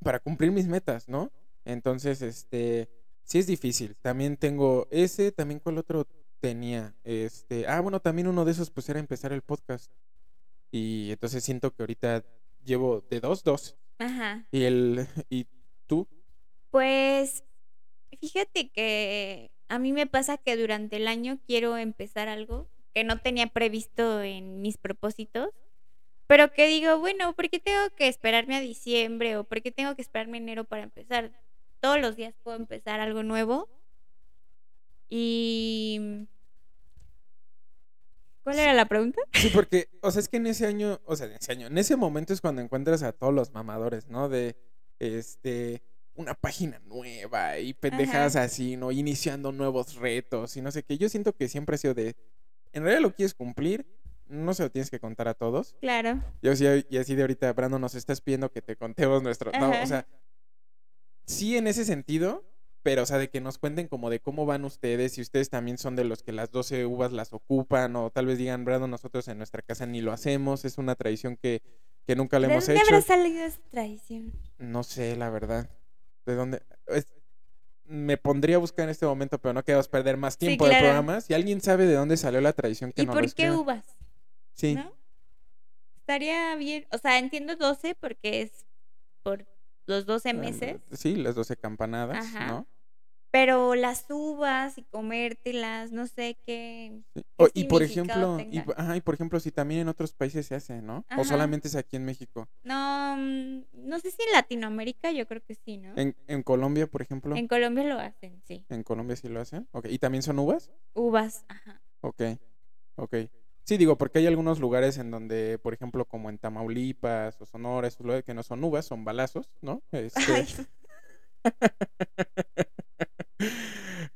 para cumplir mis metas, ¿no? Entonces, este, sí es difícil. También tengo ese, también cuál otro tenía, este, ah, bueno, también uno de esos pues era empezar el podcast. Y entonces siento que ahorita llevo de dos, dos. Ajá. Y el, y tú, Pues fíjate que a mí me pasa que durante el año quiero empezar algo que no tenía previsto en mis propósitos, pero que digo, bueno, ¿por qué tengo que esperarme a diciembre o por qué tengo que esperarme a enero para empezar? todos los días puedo empezar algo nuevo. Y... ¿Cuál era la pregunta? Sí, porque, o sea, es que en ese año, o sea, en ese año, en ese momento es cuando encuentras a todos los mamadores, ¿no? De, este, una página nueva y pendejadas así, ¿no? Iniciando nuevos retos y no sé qué. Yo siento que siempre ha sido de, en realidad lo quieres cumplir, no se lo tienes que contar a todos. Claro. Yo sí, y así de ahorita, Brando, nos estás pidiendo que te contemos nuestro. No, o sea, sí en ese sentido, pero o sea, de que nos cuenten como de cómo van ustedes, si ustedes también son de los que las 12 uvas las ocupan, o tal vez digan, Brando, nosotros en nuestra casa ni lo hacemos, es una tradición que, que nunca le ¿De hemos dónde hecho. habrá salido esa tradición? No sé, la verdad. ¿De dónde? Es- me pondría a buscar en este momento, pero no queremos perder más Sí, tiempo de claro. programa. Si alguien sabe de dónde salió la tradición, que ¿Y por qué uvas? Sí. ¿No? Estaría bien. O sea, entiendo 12 porque es por los 12 Ah, meses. Sí, las 12 campanadas, Ajá. ¿no? Pero las uvas y comértelas, no sé qué. Sí. ¿Qué O- y por ejemplo, y, ajá, y por ejemplo, si también en otros países se hace, ¿no? O solamente es aquí en México. No, mm, no sé si en Latinoamérica, yo creo que sí, ¿no? En, en Colombia, por ejemplo, En Colombia lo hacen, sí. en Colombia sí lo hacen. Ok, ¿Y también son uvas? Uvas, ajá. Ok, ok. Sí, digo, porque hay algunos lugares en donde, por ejemplo, como en Tamaulipas o Sonora, esos lugares que no son uvas, son balazos, ¿no? Este, Ay,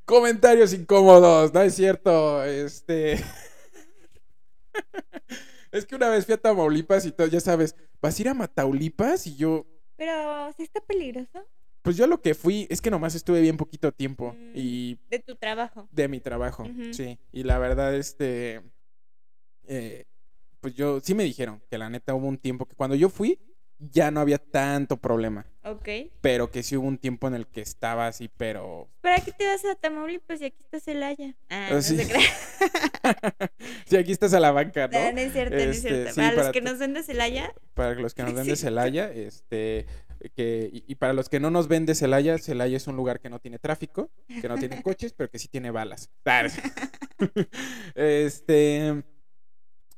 Comentarios incómodos, ¿no es cierto? Este. es que una vez fui a Tamaulipas y todo, ya sabes, ¿vas a ir a Mataulipas? Y yo, pero sí está peligroso pues yo lo que fui, es que nomás estuve bien poquito tiempo Mm. y de tu trabajo. de mi trabajo, sí. Y la verdad, este. eh, pues yo, sí me dijeron que la neta hubo un tiempo que cuando yo fui, ya no había tanto problema. Ok. Pero que sí hubo un tiempo en el que estaba así, pero ¿Para qué te vas a Tamaulipas y aquí está Celaya? Ah, Ah, no sí. se crea. sí, aquí estás a la banca, ¿no? No, no es cierto, no es Este, cierto. sí, para, los que nos ven de Celaya, Para los que nos ven de. Celaya, este, que, y, y para los que no nos ven de Celaya, Celaya es un lugar que no tiene tráfico, que no tiene coches, pero que sí tiene balas. Ah, este,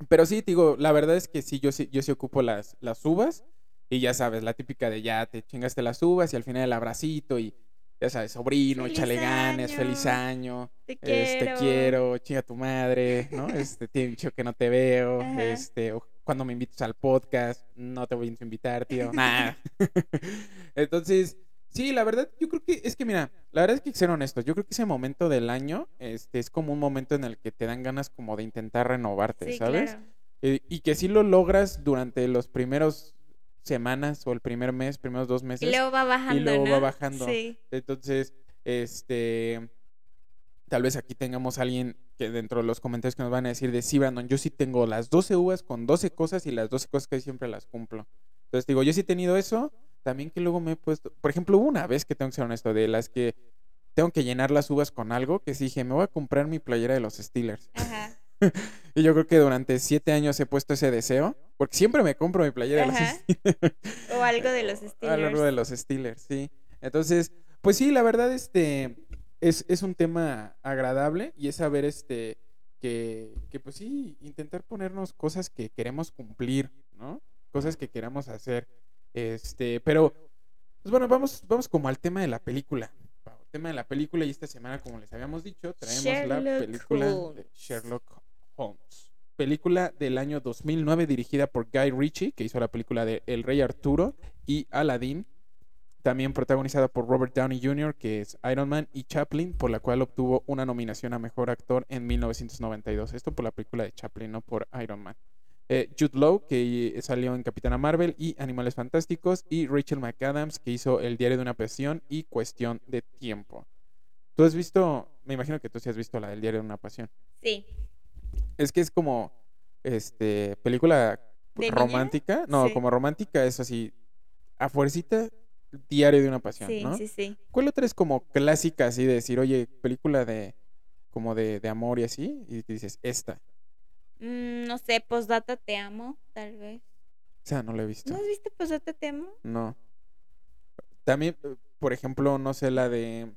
pero sí, digo, la verdad es que sí, yo sí, yo sí ocupo las, las uvas, y ya sabes, la típica de ya te chingaste las uvas y al final el abracito y ya sabes, sobrino, ¡Feliz échale ganas, feliz año! te es, quiero. te quiero, chinga tu madre, ¿no? Este, tiene dicho que no te veo, Ajá. este, o cuando me invites al podcast, no te voy a invitar, tío, nada. Entonces, sí, la verdad, yo creo que, es que mira, la verdad es que ser honestos, yo creo que ese momento del año, este, es como un momento en el que te dan ganas como de intentar renovarte, Sí, ¿sabes? claro. Eh, y que si lo logras durante los primeros semanas o el primer mes, primeros dos meses. Y luego va bajando, luego va bajando. Sí. Entonces, este, tal vez aquí tengamos a alguien que dentro de los comentarios que nos van a decir de sí, Brandon, yo sí tengo las 12 uvas con 12 cosas y las 12 cosas que siempre las cumplo. Entonces, digo, yo sí he tenido eso, también que luego me he puesto, por ejemplo, hubo una vez que tengo que ser honesto, de las que tengo que llenar las uvas con algo, que sí dije, me voy a comprar mi playera de los Steelers. Ajá. Y yo creo que durante siete años he puesto ese deseo, porque siempre me compro mi playera de los. Steelers. O algo de los Steelers. largo de los Steelers, sí. Entonces, pues sí, la verdad, este, es, es un tema agradable y es saber, este, que, que pues sí, intentar ponernos cosas que queremos cumplir, ¿no? Cosas que queramos hacer. Este, pero, pues bueno, vamos, vamos como al tema de la película. Tema de la película y esta semana, como les habíamos dicho, traemos la película de Holmes. Sherlock Holmes. Película del año 2009 dirigida por Guy Ritchie, que hizo la película de El Rey Arturo y Aladdin. También protagonizada por Robert Downey Jr., que es Iron Man, y Chaplin, por la cual obtuvo una nominación a Mejor Actor en 1992. Esto por la película de Chaplin, no por Iron Man. Eh, Jude Law, que salió en Capitana Marvel y Animales Fantásticos, y Rachel McAdams, que hizo El Diario de una Pasión y Cuestión de Tiempo. ¿Tú has visto, me imagino que tú sí has visto la del Diario de una Pasión? Sí. Es que es como, este, película romántica. No, Sí. como romántica es así, a fuercita, Diario de una Pasión, Sí, ¿no? sí, sí. ¿Cuál otra es como clásica así de decir, oye, película de, como de, de amor y así? Y te dices, esta. Mm, no sé, Postdata te amo, tal vez. O sea, no la he visto. ¿No has visto Postdata te amo? No. También, eh, por ejemplo, no sé, la de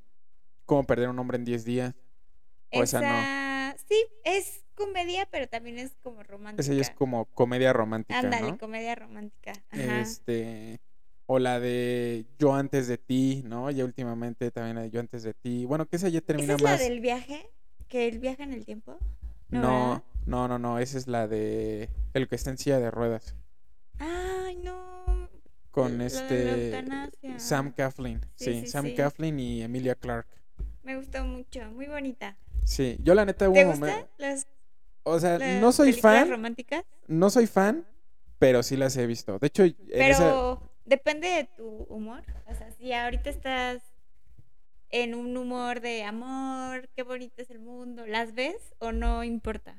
cómo perder a un hombre en 10 días. O esa no. Sí, es comedia, pero también es como romántica. Esa ya es como comedia romántica, Ándale, ¿no? comedia romántica. Ajá. Este. O la de Yo antes de ti, ¿no? Ya últimamente también la de Yo antes de ti. Bueno, que esa ya ¿Esa termina es la más. del viaje? ¿Que él viaja en el tiempo? No, No, no, no, no. Esa es la de El que está en silla de ruedas. Ay, no. Con La este. Sam Coughlin. Sí, Sí, sí, Sam sí. Coughlin y Emilia Clark. Me gustó mucho, muy bonita. Sí, yo la neta hubo ¿Te momento. las, O sea, no soy fan, románticas? no soy fan, pero sí las he visto. De hecho, en Pero esa- depende de tu humor. O sea, si ahorita estás en un humor de amor, qué bonito es el mundo, ¿las ves o no importa?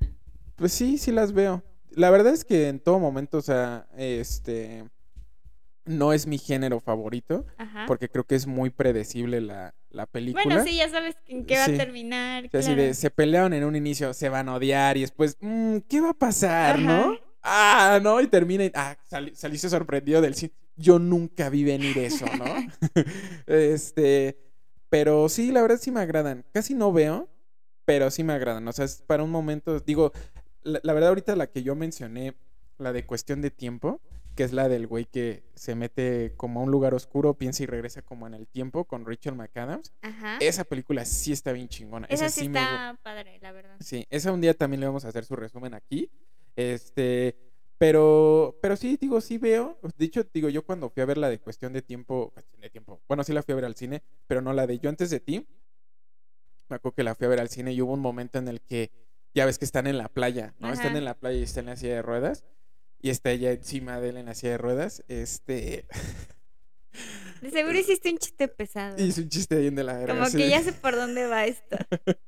pues sí, sí las veo. La verdad es que en todo momento, o sea, este no es mi género favorito, Ajá. porque creo que es muy predecible la, la película. Bueno, sí, ya sabes en qué va Sí. a terminar. O sea, así claro. de, se pelearon en un inicio, se van a odiar y después, mm, ¿qué va a pasar, no? Ah, no, y termina, y, ah, sali- saliste sorprendido del cine. Yo nunca vi venir eso, ¿no? este, pero sí, la verdad sí me agradan. Casi no veo, pero sí me agradan. O sea, es para un momento, digo, la, la verdad ahorita la que yo mencioné, la de cuestión de tiempo, que es la del güey que se mete como a un lugar oscuro, piensa y regresa como en el tiempo con Rachel McAdams. Ajá. Esa película sí está bien chingona. Esa Esa, sí me está padre, la verdad. Sí, esa un día también le vamos a hacer su resumen aquí. Este, pero, pero sí, digo, sí veo. De hecho, digo, yo cuando fui a ver la de cuestión de tiempo, cuestión de tiempo, bueno, sí la fui a ver al cine, pero no la de yo antes de ti. Me acuerdo que la fui a ver al cine y hubo un momento en el que ya ves que están en la playa, ¿no? Están en la playa y está en la silla de ruedas. Y está ella encima de él en la silla de ruedas. Este. De seguro hiciste un chiste pesado. Hizo un chiste bien de la verga. Como sí. que ya sé por dónde va esto.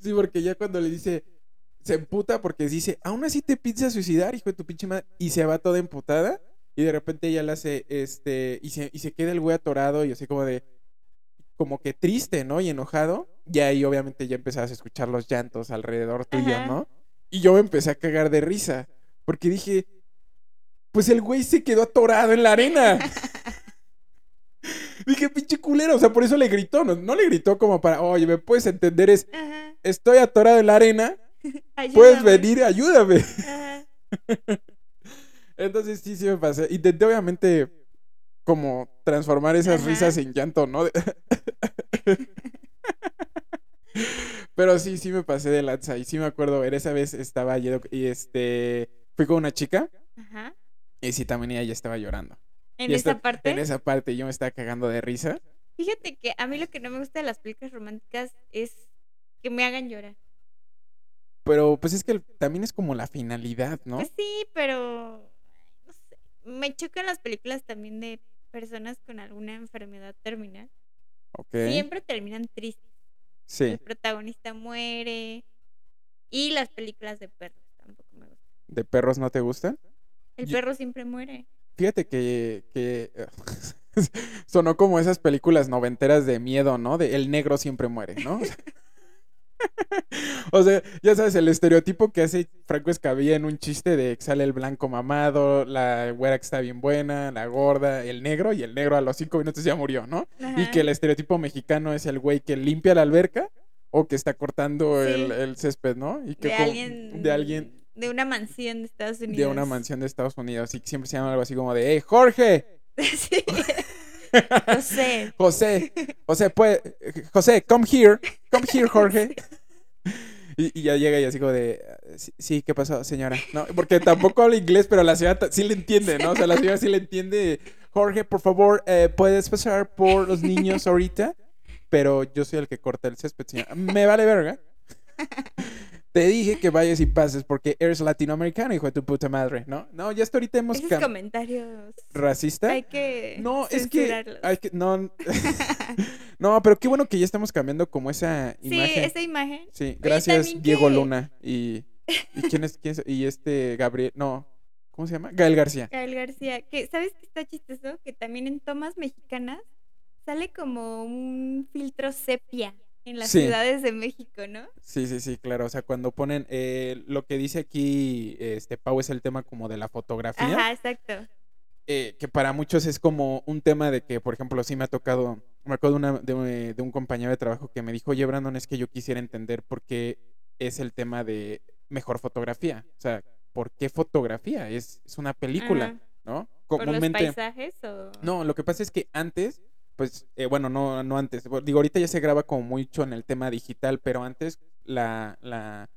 Sí, porque ya cuando le dice, se emputa porque dice, aún así te piensas suicidar, hijo de tu pinche madre, y se va toda emputada, y de repente ella le hace, este, y se, y se queda el güey atorado, y así como de, como que triste, ¿no? Y enojado, y ahí obviamente ya empezabas a escuchar los llantos alrededor tuyo, Ajá. ¿no? Y yo me empecé a cagar de risa, porque dije, pues el güey se quedó atorado en la arena. Dije, pinche culero, o sea, por eso le gritó, no, no le gritó como para, oye, ¿me puedes entender? Es, Ajá. estoy atorado en la arena, puedes venir, ayúdame. Ajá. Entonces sí, sí me pasé. Intenté obviamente como transformar esas Ajá. risas en llanto, ¿no? Pero sí, sí me pasé de lanza y sí me acuerdo ver, esa vez estaba yendo y este, fui con una chica Ajá. y sí, también ella ya estaba llorando. En Y esa esta- parte. En esa parte yo me estaba cagando de risa. Fíjate que a mí lo que no me gusta de las películas románticas es que me hagan llorar. Pero pues es que también es como la finalidad, ¿no? Pues sí, pero no sé. Me chocan las películas también de personas con alguna enfermedad terminal. Ok. Siempre terminan tristes. Sí. El protagonista muere. Y las películas de perros tampoco me gustan. ¿De perros no te gustan? El Yo- perro siempre muere. Fíjate que, que sonó como esas películas noventeras de miedo, ¿no? De el negro siempre muere, ¿no? O sea, ya sabes, el estereotipo que hace Franco Escamilla en un chiste de que sale el blanco mamado, la güera que está bien buena, la gorda, el negro, y el negro a los cinco minutos ya murió, ¿no? Y que el estereotipo mexicano es el güey que limpia la alberca o que está cortando el, el césped, ¿no? Y que de como- alguien. de alguien De una mansión de Estados Unidos. de una mansión de Estados Unidos y siempre se llama algo así como de, ¡Hey, Jorge! sí. No sé. José, José, pues, José, come here, come here, Jorge. Y, y ya llega y así como de, sí, sí, ¿qué pasó, señora? No, porque tampoco habla inglés, pero la señora sí le entiende, ¿no? O sea, la señora sí le entiende. Jorge, por favor, eh, ¿puedes pasar por los niños ahorita? Pero yo soy el que corta el césped, señora. Me vale verga. Te dije que vayas y pases porque eres latinoamericano, hijo de tu puta madre, ¿no? No, ya hasta ahorita hemos Esos comentarios. racista. Hay que. No, es que, hay que no, no, pero qué bueno que ya estamos cambiando como esa sí, imagen. esa imagen. Sí, gracias Diego que- Luna y y quién es quién es? y este Gabriel, no, ¿cómo se llama? Gael García. Gael García. Que, ¿Sabes qué está chistoso? Que también en tomas mexicanas sale como un filtro sepia en las Sí. ciudades de México, ¿no? Sí, sí, sí, claro, o sea, cuando ponen eh, lo que dice aquí este Pau es el tema como de la fotografía. Ajá, exacto. eh, que para muchos es como un tema de que, por ejemplo, sí me ha tocado, me acuerdo de, una- de, de un compañero de trabajo que me dijo, oye, Brandon, es que yo quisiera entender por qué es el tema de mejor fotografía. O sea, ¿por qué fotografía? Es, es una pelíula, Ajá. ¿no? ¿Por los comúnmente... paisajes o...? No, lo que pasa es que antes, pues, eh, bueno, no, no antes. Digo, ahorita ya se graba como mucho en el tema digital, pero antes la, la,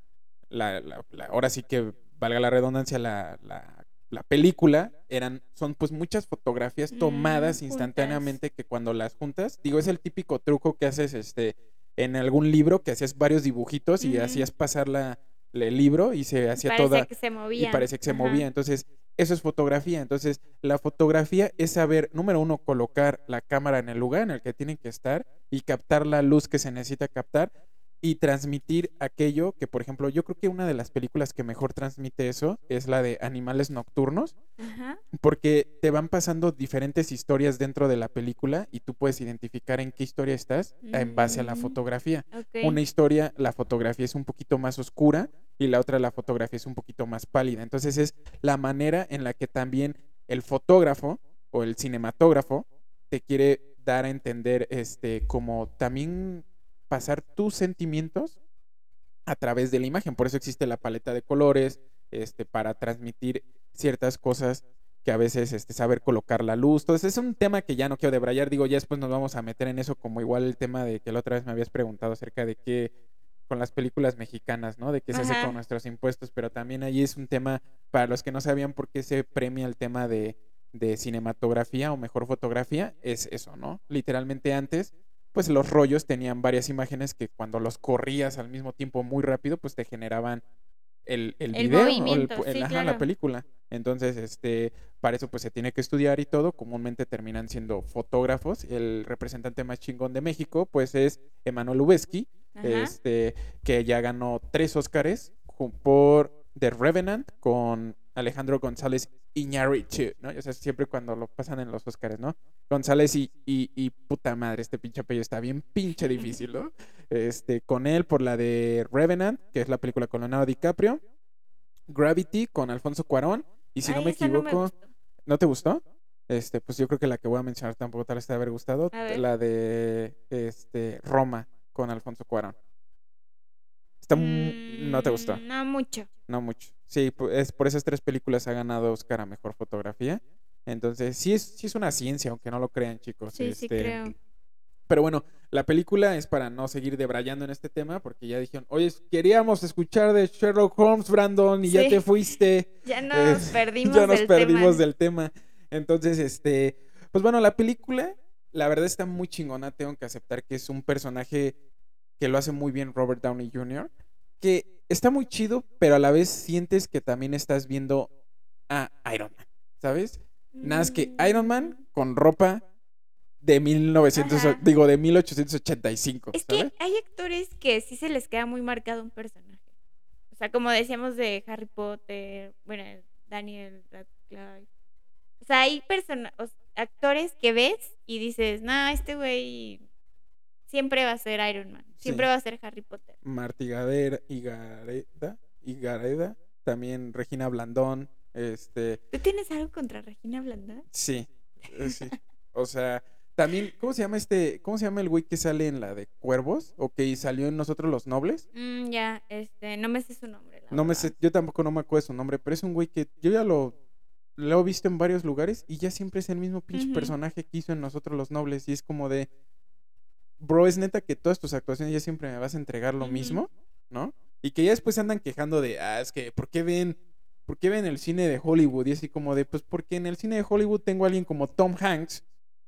la, la- la- ahora sí que valga la redundancia, la, la, la película eran, son pues muchas fotografías Mm, tomadas instantáneamente que cuando las juntas, digo, es el típico truco que haces este en algún libro que hacías varios dibujitos y hacías pasar la, el libro y se hacía toda que se movía. y parecía que se Ajá. movía. Entonces, eso es fotografía. Entonces, la fotografía es saber, número uno, colocar la cámara en el lugar en el que tienen que estar y captar la luz que se necesita captar y transmitir aquello que, por ejemplo, yo creo que una de las películas que mejor transmite eso es la de Animales Nocturnos, Ajá. porque te van pasando diferentes historias dentro de la película y tú puedes identificar en qué historia estás en base a la Mm. fotografía una historia, la fotografía es un poquito más oscura y la otra, la fotografía es un poquito más pálida. Entonces es la manera en la que también el fotógrafo o el cinematógrafo te quiere dar a entender, este, como también pasar tus sentimientos a través de la imagen. Por eso existe la paleta de colores, este, para transmitir ciertas cosas que a veces este, saber colocar la luz. Entonces es un tema que ya no quiero debrayar. Digo, ya después nos vamos a meter en eso, como igual el tema de que la otra vez me habías preguntado acerca de qué con las películas mexicanas, ¿no? De qué se hace con nuestros impuestos, pero también ahí es un tema, para los que no sabían por qué se premia el tema de, de cinematografía o mejor fotografía, es eso, ¿no? Literalmente antes, pues los rollos tenían varias imágenes que cuando los corrías al mismo tiempo muy rápido, pues te generaban el, el El video o el, sí, ajá, la película. Entonces, este, para eso pues se tiene que estudiar y todo. Comúnmente terminan siendo fotógrafos. El representante más chingón de México, pues es Emanuel Lubezki, Ajá. este, que ya ganó tres Óscares por The Revenant con Alejandro González Iñárritu, ¿no? O sea, siempre cuando lo pasan en los Óscares, ¿no? González y, y, y puta madre, este pinche apellido está bien pinche difícil, ¿no? Este, con él por la de Revenant, que es la película con Leonardo DiCaprio, Gravity con Alfonso Cuarón, y si no me esa no me equivoco. ¿no te gustó? Este, pues yo creo que la que voy a mencionar tampoco tal vez te haber gustado, la de este Roma con Alfonso Cuarón. Está no te gustó, Mm, No mucho. no mucho. Sí, es por esas tres películas ha ganado Oscar a mejor fotografía. Entonces, sí es, sí es una ciencia, aunque no lo crean, chicos. Sí, sí este, creo. Pero bueno, la película es para no seguir debrayando en este tema, porque ya dijeron, oye, queríamos escuchar de Sherlock Holmes, Brandon, y ya Sí. te fuiste. Ya nos Eh, perdimos ya nos del perdimos tema. del tema. Entonces, este, pues bueno, la película, la verdad está muy chingona. Tengo que aceptar que es un personaje que lo hace muy bien Robert Downey Jr., que está muy chido, pero a la vez sientes que también estás viendo a Iron Man, ¿sabes? Nada más que Iron Man Mm. con ropa de 1900, Ajá. digo, de 1885, Es ¿sabes? que hay actores que sí se les queda muy marcado un personaje. O sea, como decíamos de Harry Potter, bueno, Daniel Radcliffe. O sea, hay persona o s- actores que ves y dices, nah, este güey siempre va a ser Iron Man, siempre Sí. va a ser Harry Potter. Marty Gadera, Igareda, Igareda, también Regina Blandón, este, ¿Tú tienes algo contra Regina Blanda? sí, eh, sí. O sea, también, ¿cómo se llama este, cómo se llama el güey que sale en la de Cuervos? O que salió en Nosotros los Nobles. Mm, ya, este, no me sé su nombre. la No me sé, yo tampoco no me acuerdo de su nombre, pero es un güey que yo ya lo, lo he visto en varios lugares y ya siempre es el mismo pinche personaje que hizo en Nosotros los Nobles y es como de, bro, es neta que todas tus actuaciones ya siempre me vas a entregar lo mismo, ¿no? Y que ya después se andan quejando de, ah, es que, ¿por qué ven, por qué ven el cine de Hollywood? Y así como de, pues porque en el cine de Hollywood tengo a alguien como Tom Hanks,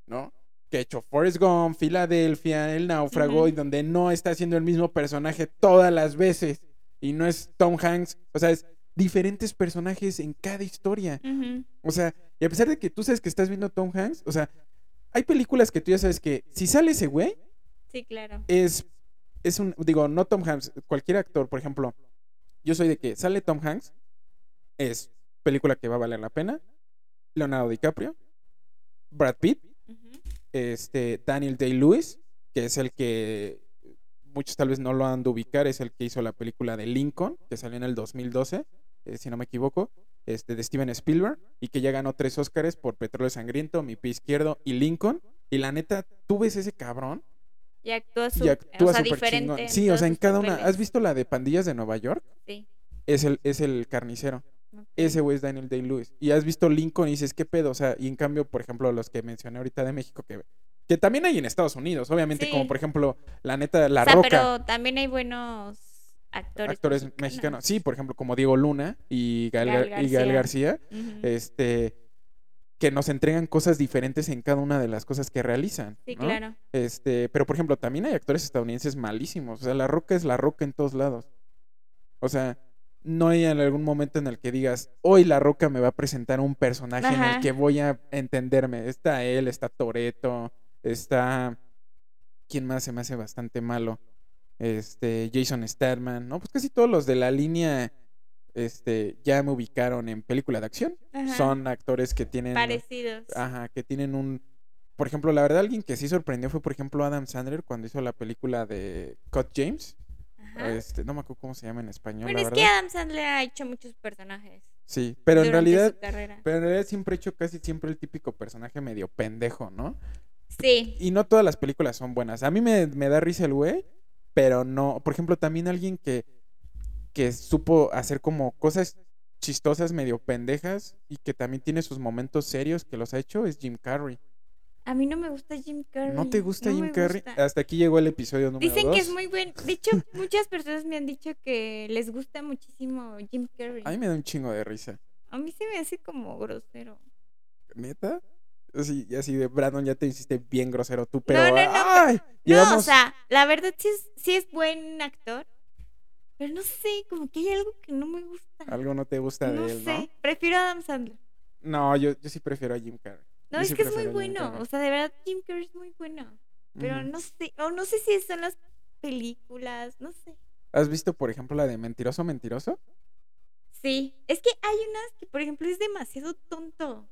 ¿no? Que ha hecho Forrest Gump, Filadelfia, El Náufrago, y donde no está haciendo el mismo personaje todas las veces. Y no es Tom Hanks, o sea, es diferentes personajes en cada historia. O sea, y a pesar de que tú sabes que estás viendo Tom Hanks, o sea, hay películas que tú ya sabes que si sale ese güey, Sí, claro. es, es un, digo, no Tom Hanks, cualquier actor, por ejemplo, yo soy de que sale Tom Hanks, es película que va a valer la pena, Leonardo DiCaprio, Brad Pitt, este, Daniel Day-Lewis, que es el que muchos tal vez no lo han de ubicar, es el que hizo la película de Lincoln, que salió en el 2012, eh, si no me equivoco, este, de Steven Spielberg, y que ya ganó tres Óscares por Petróleo Sangriento, Mi Pie Izquierdo y Lincoln. Y la neta, tú ves ese cabrón Y actúa, y su, actúa o sea, súper diferente. Sí, o sea, en cada una. ¿Has visto la de Pandillas de Nueva York? Sí. Es el, es el carnicero. Ese güey es Daniel Day-Lewis. Y has visto Lincoln y dices, ¿qué pedo? O sea, y en cambio, por ejemplo, los que mencioné ahorita de México, que, que también hay en Estados Unidos, obviamente, Sí. como por ejemplo, la neta, La o sea, Roca. pero también hay buenos actores. actores mexicanos. Sí, por ejemplo, como Diego Luna y Gael, Gael Gar- y Gael García. García, este, que nos entregan cosas diferentes en cada una de las cosas que realizan. Sí, ¿no? claro. Este, pero por ejemplo, también hay actores estadounidenses malísimos. O sea, La Roca es La Roca en todos lados. O sea, no hay en algún momento en el que digas, hoy La Roca me va a presentar un personaje en el que voy a entenderme. Está él, está Toreto, está. ¿Quién más se me hace bastante malo? Este, Jason Statham, ¿no? Pues casi todos los de la línea, este, ya me ubicaron en película de acción. Ajá. Son actores que tienen. Parecidos. Ajá, que tienen un... Por ejemplo, la verdad, alguien que sí sorprendió fue, por ejemplo, Adam Sandler cuando hizo la película de Cut James. Ajá. Este, no me acuerdo cómo se llama en español, la es verdad. que Adam Sandler ha hecho muchos personajes. Sí, pero en realidad... Pero en realidad siempre he hecho casi siempre el típico personaje medio pendejo, ¿no? Sí. Y no todas las películas son buenas. A mí me, me da risa el güey, pero no... Por ejemplo, también alguien que, que supo hacer como cosas chistosas, medio pendejas, y que también tiene sus momentos serios que los ha hecho, es Jim Carrey. A mí no me gusta Jim Carrey. ¿No te gusta no Jim Carrey? gusta. Hasta aquí llegó el episodio número Dicen que es muy buen. De hecho, muchas personas me han dicho que les gusta muchísimo Jim Carrey. A mí me da un chingo de risa. A mí se me hace como grosero. ¿Neta? Así, y así de Brandon, ya te hiciste bien grosero tú, pero. no, no, ¡ay! No, Llevamos- o sea, la verdad sí es, sí es buen actor. Pero no sé, como que hay algo que no me gusta. Algo no te gusta no de él, sé. Prefiero a Adam Sandler. ¿no? No, yo, yo sí prefiero a Jim Carrey. No, Yo es sí que es muy bueno. O sea, de verdad, Jim Carrey es muy bueno. Pero no sé, o no sé si son las películas, no sé. ¿Has visto, por ejemplo, la de Mentiroso, Mentiroso? Sí, es que hay unas que, por ejemplo, es demasiado tonto.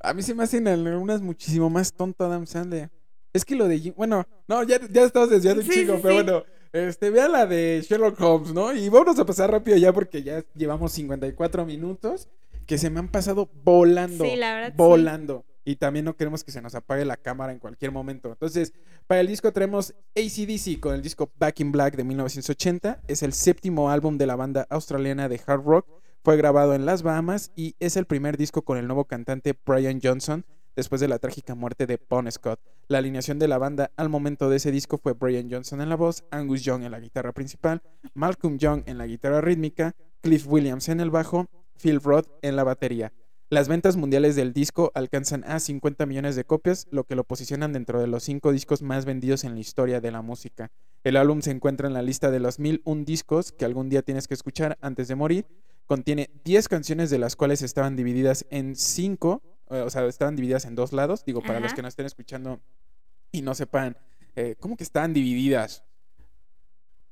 A mí se me hacen algunas muchísimo más tonto Adam Sandler. Es que lo de Jim... Bueno, no, ya, ya estamos desviando un Sí, chingo, sí, pero sí. bueno. Este, vean la de Sherlock Holmes, ¿no? Y vámonos a pasar rápido ya porque ya llevamos 54 minutos que se me han pasado volando. Sí, la verdad, sí. Volando. Y también no queremos que se nos apague la cámara en cualquier momento. Entonces, para el disco traemos ACDC con el disco Back in Black de 1980. Es el séptimo álbum de la banda australiana de hard rock. Fue grabado en las Bahamas y es el primer disco con el nuevo cantante Brian Johnson después de la trágica muerte de Bon Scott. La alineación de la banda al momento de ese disco fue Brian Johnson en la voz, Angus Young en la guitarra principal, Malcolm Young en la guitarra rítmica, Cliff Williams en el bajo, Phil Roth en la batería. Las ventas mundiales del disco alcanzan a 50 millones de copias, lo que lo posicionan dentro de los cinco discos más vendidos en la historia de la música. El álbum se encuentra en la lista de los 1001 discos que algún día tienes que escuchar antes de morir. Contiene 10 canciones de las cuales estaban divididas en 5, o sea, estaban divididas en dos lados. Digo, para los que no estén escuchando y no sepan, eh, ¿cómo que estaban divididas?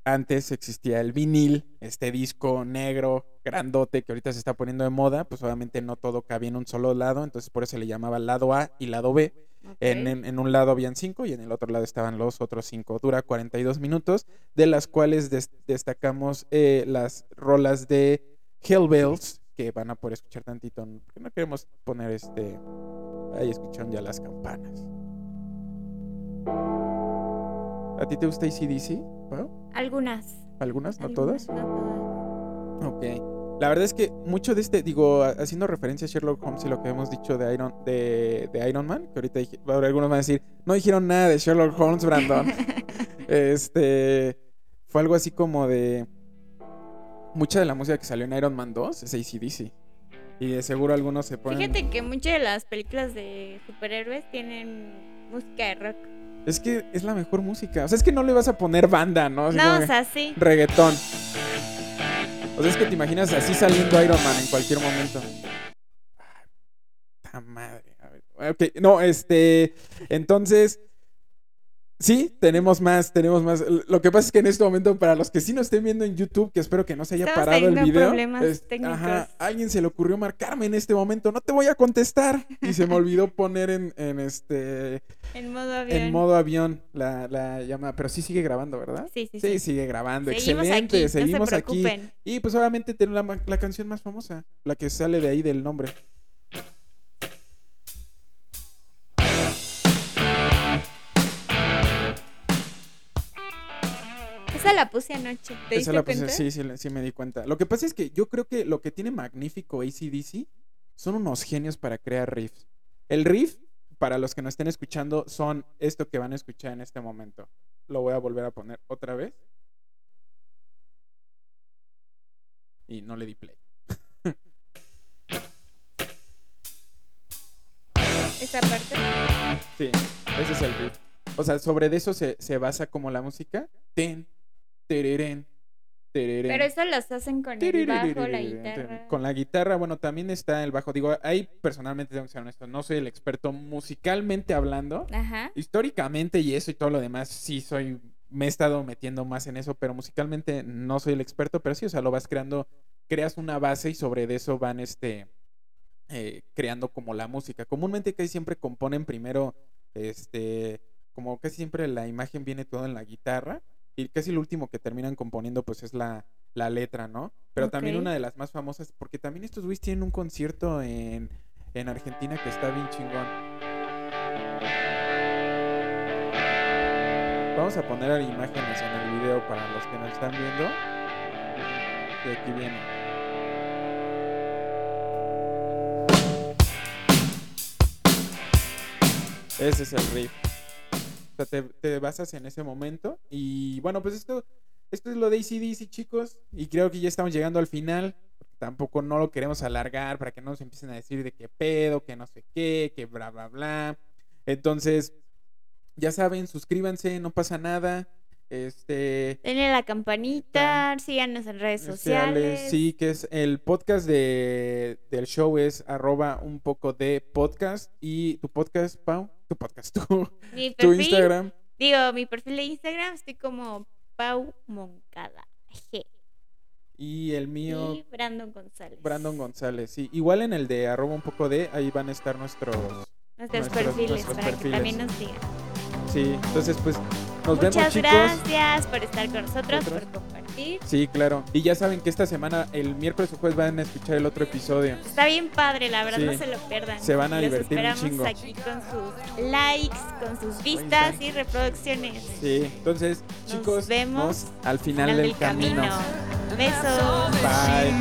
Antes existía el vinil, este disco negro, grandote, que ahorita se está poniendo de moda, pues obviamente no todo cabía en un solo lado, entonces por eso se le llamaba lado A y lado B. En, en- en un lado habían cinco y en el otro lado estaban los otros cinco. Dura 42 minutos, de las cuales des- destacamos eh, las rolas de Hellbells, que van a poder escuchar tantito, porque no queremos poner este... Ahí escucharon ya las campanas. ¿A ti te gusta ACDC? Pau? Algunas. ¿Algunas? ¿No algunas, todas? No todas. Ok. La verdad es que mucho de este, digo, ha- haciendo referencia a Sherlock Holmes y lo que hemos dicho de Iron, de, de Iron Man, que ahorita dije- algunos van a decir, no dijeron nada de Sherlock Holmes, Brandon. este, fue algo así como de, mucha de la música que salió en Iron Man 2 es ACDC. Y de seguro algunos se ponen... Fíjate que muchas de las películas de superhéroes tienen música de rock. Es que es la mejor música. O sea, es que no le vas a poner banda, ¿no? Así No, o sea, sí. Reggaetón. O sea, es que te imaginas así saliendo Iron Man en cualquier momento. Ay, puta madre. A ver, ok, no, este. Entonces. Sí, tenemos más, tenemos más. Lo que pasa es que en este momento, para los que sí nos estén viendo en YouTube, que espero que no se haya Estamos parado el video. problemas es- técnicos. ajá, alguien se le ocurrió marcarme en este momento. No te voy a contestar. Y se me olvidó poner en, en este. En modo avión. En modo avión la, la llamada. Pero sí sigue grabando, ¿verdad? Sí, sí, Sí, sí. sigue grabando. Seguimos Excelente. aquí, Seguimos no se aquí. Y pues obviamente tenemos la, la canción más famosa, la que sale de ahí del nombre. Esa la puse anoche. ¿Te Esa diste la puse- cuenta? sí, sí, sí me di cuenta. Lo que pasa es que yo creo que lo que tiene magnífico ACDC son unos genios para crear riffs. El riff, para los que nos estén escuchando, son esto que van a escuchar en este momento. Lo voy a volver a poner otra vez. Y no le di play. Esa parte. Sí, ese es el riff. O sea, sobre de eso se, se basa como la música. Ten, tereren, tereren. Pero eso los hacen con el bajo, la guitarra. Con la guitarra, bueno, también está el bajo. Digo, ahí personalmente tengo que ser honesto, no soy el experto musicalmente hablando. Ajá. Históricamente y eso y todo lo demás, sí soy, me he estado metiendo más en eso, pero musicalmente no soy el experto, pero sí, o sea, lo vas creando, creas una base y sobre de eso van, este, eh, creando como la música. Comúnmente casi siempre componen primero, este, como casi siempre la imagen viene todo en la guitarra y casi lo último que terminan componiendo pues es la, la letra, ¿no? Pero también una de las más famosas, porque también estos güeyes tienen un concierto en, en Argentina que está bien chingón. Vamos a poner imágenes en el video para los que nos están viendo. Y aquí viene. Ese es el riff. Sea, te, te basas en ese momento. Y bueno, pues esto, esto es lo de ACDC, chicos. Y creo que ya estamos llegando al final. Tampoco no lo queremos alargar para que no nos empiecen a decir de qué pedo, que no sé qué, que bla, bla, bla. Entonces, ya saben, suscríbanse, no pasa nada. Este. Denle la campanita, síganos en redes sociales. Sí, que es el podcast de, del show es arroba un poco de podcast. Y tu podcast, Pau, tu podcast, tu, Mi tu Instagram. digo, mi perfil de Instagram estoy como Pau Moncada. G. Y el mío, Y Brandon González. Brandon González. Sí, igual en el de arroba un poco de, ahí van a estar nuestros. Nuestros nuestros- perfiles nuestros para perfiles. que también nos sigan. Sí, entonces pues nos vemos Muchas gracias por estar con nosotros, Nosotros. por compartir. Sí, claro. Y ya saben que esta semana, el miércoles o jueves, van a escuchar el otro episodio. Está bien padre, la verdad, Sí. no se lo pierdan. Se van a Los divertir un esperamos chingo. aquí con sus likes, con sus vistas y reproducciones. Sí, entonces, Nos chicos, vemos nos al final, Final del, del camino. camino. Besos. Bye.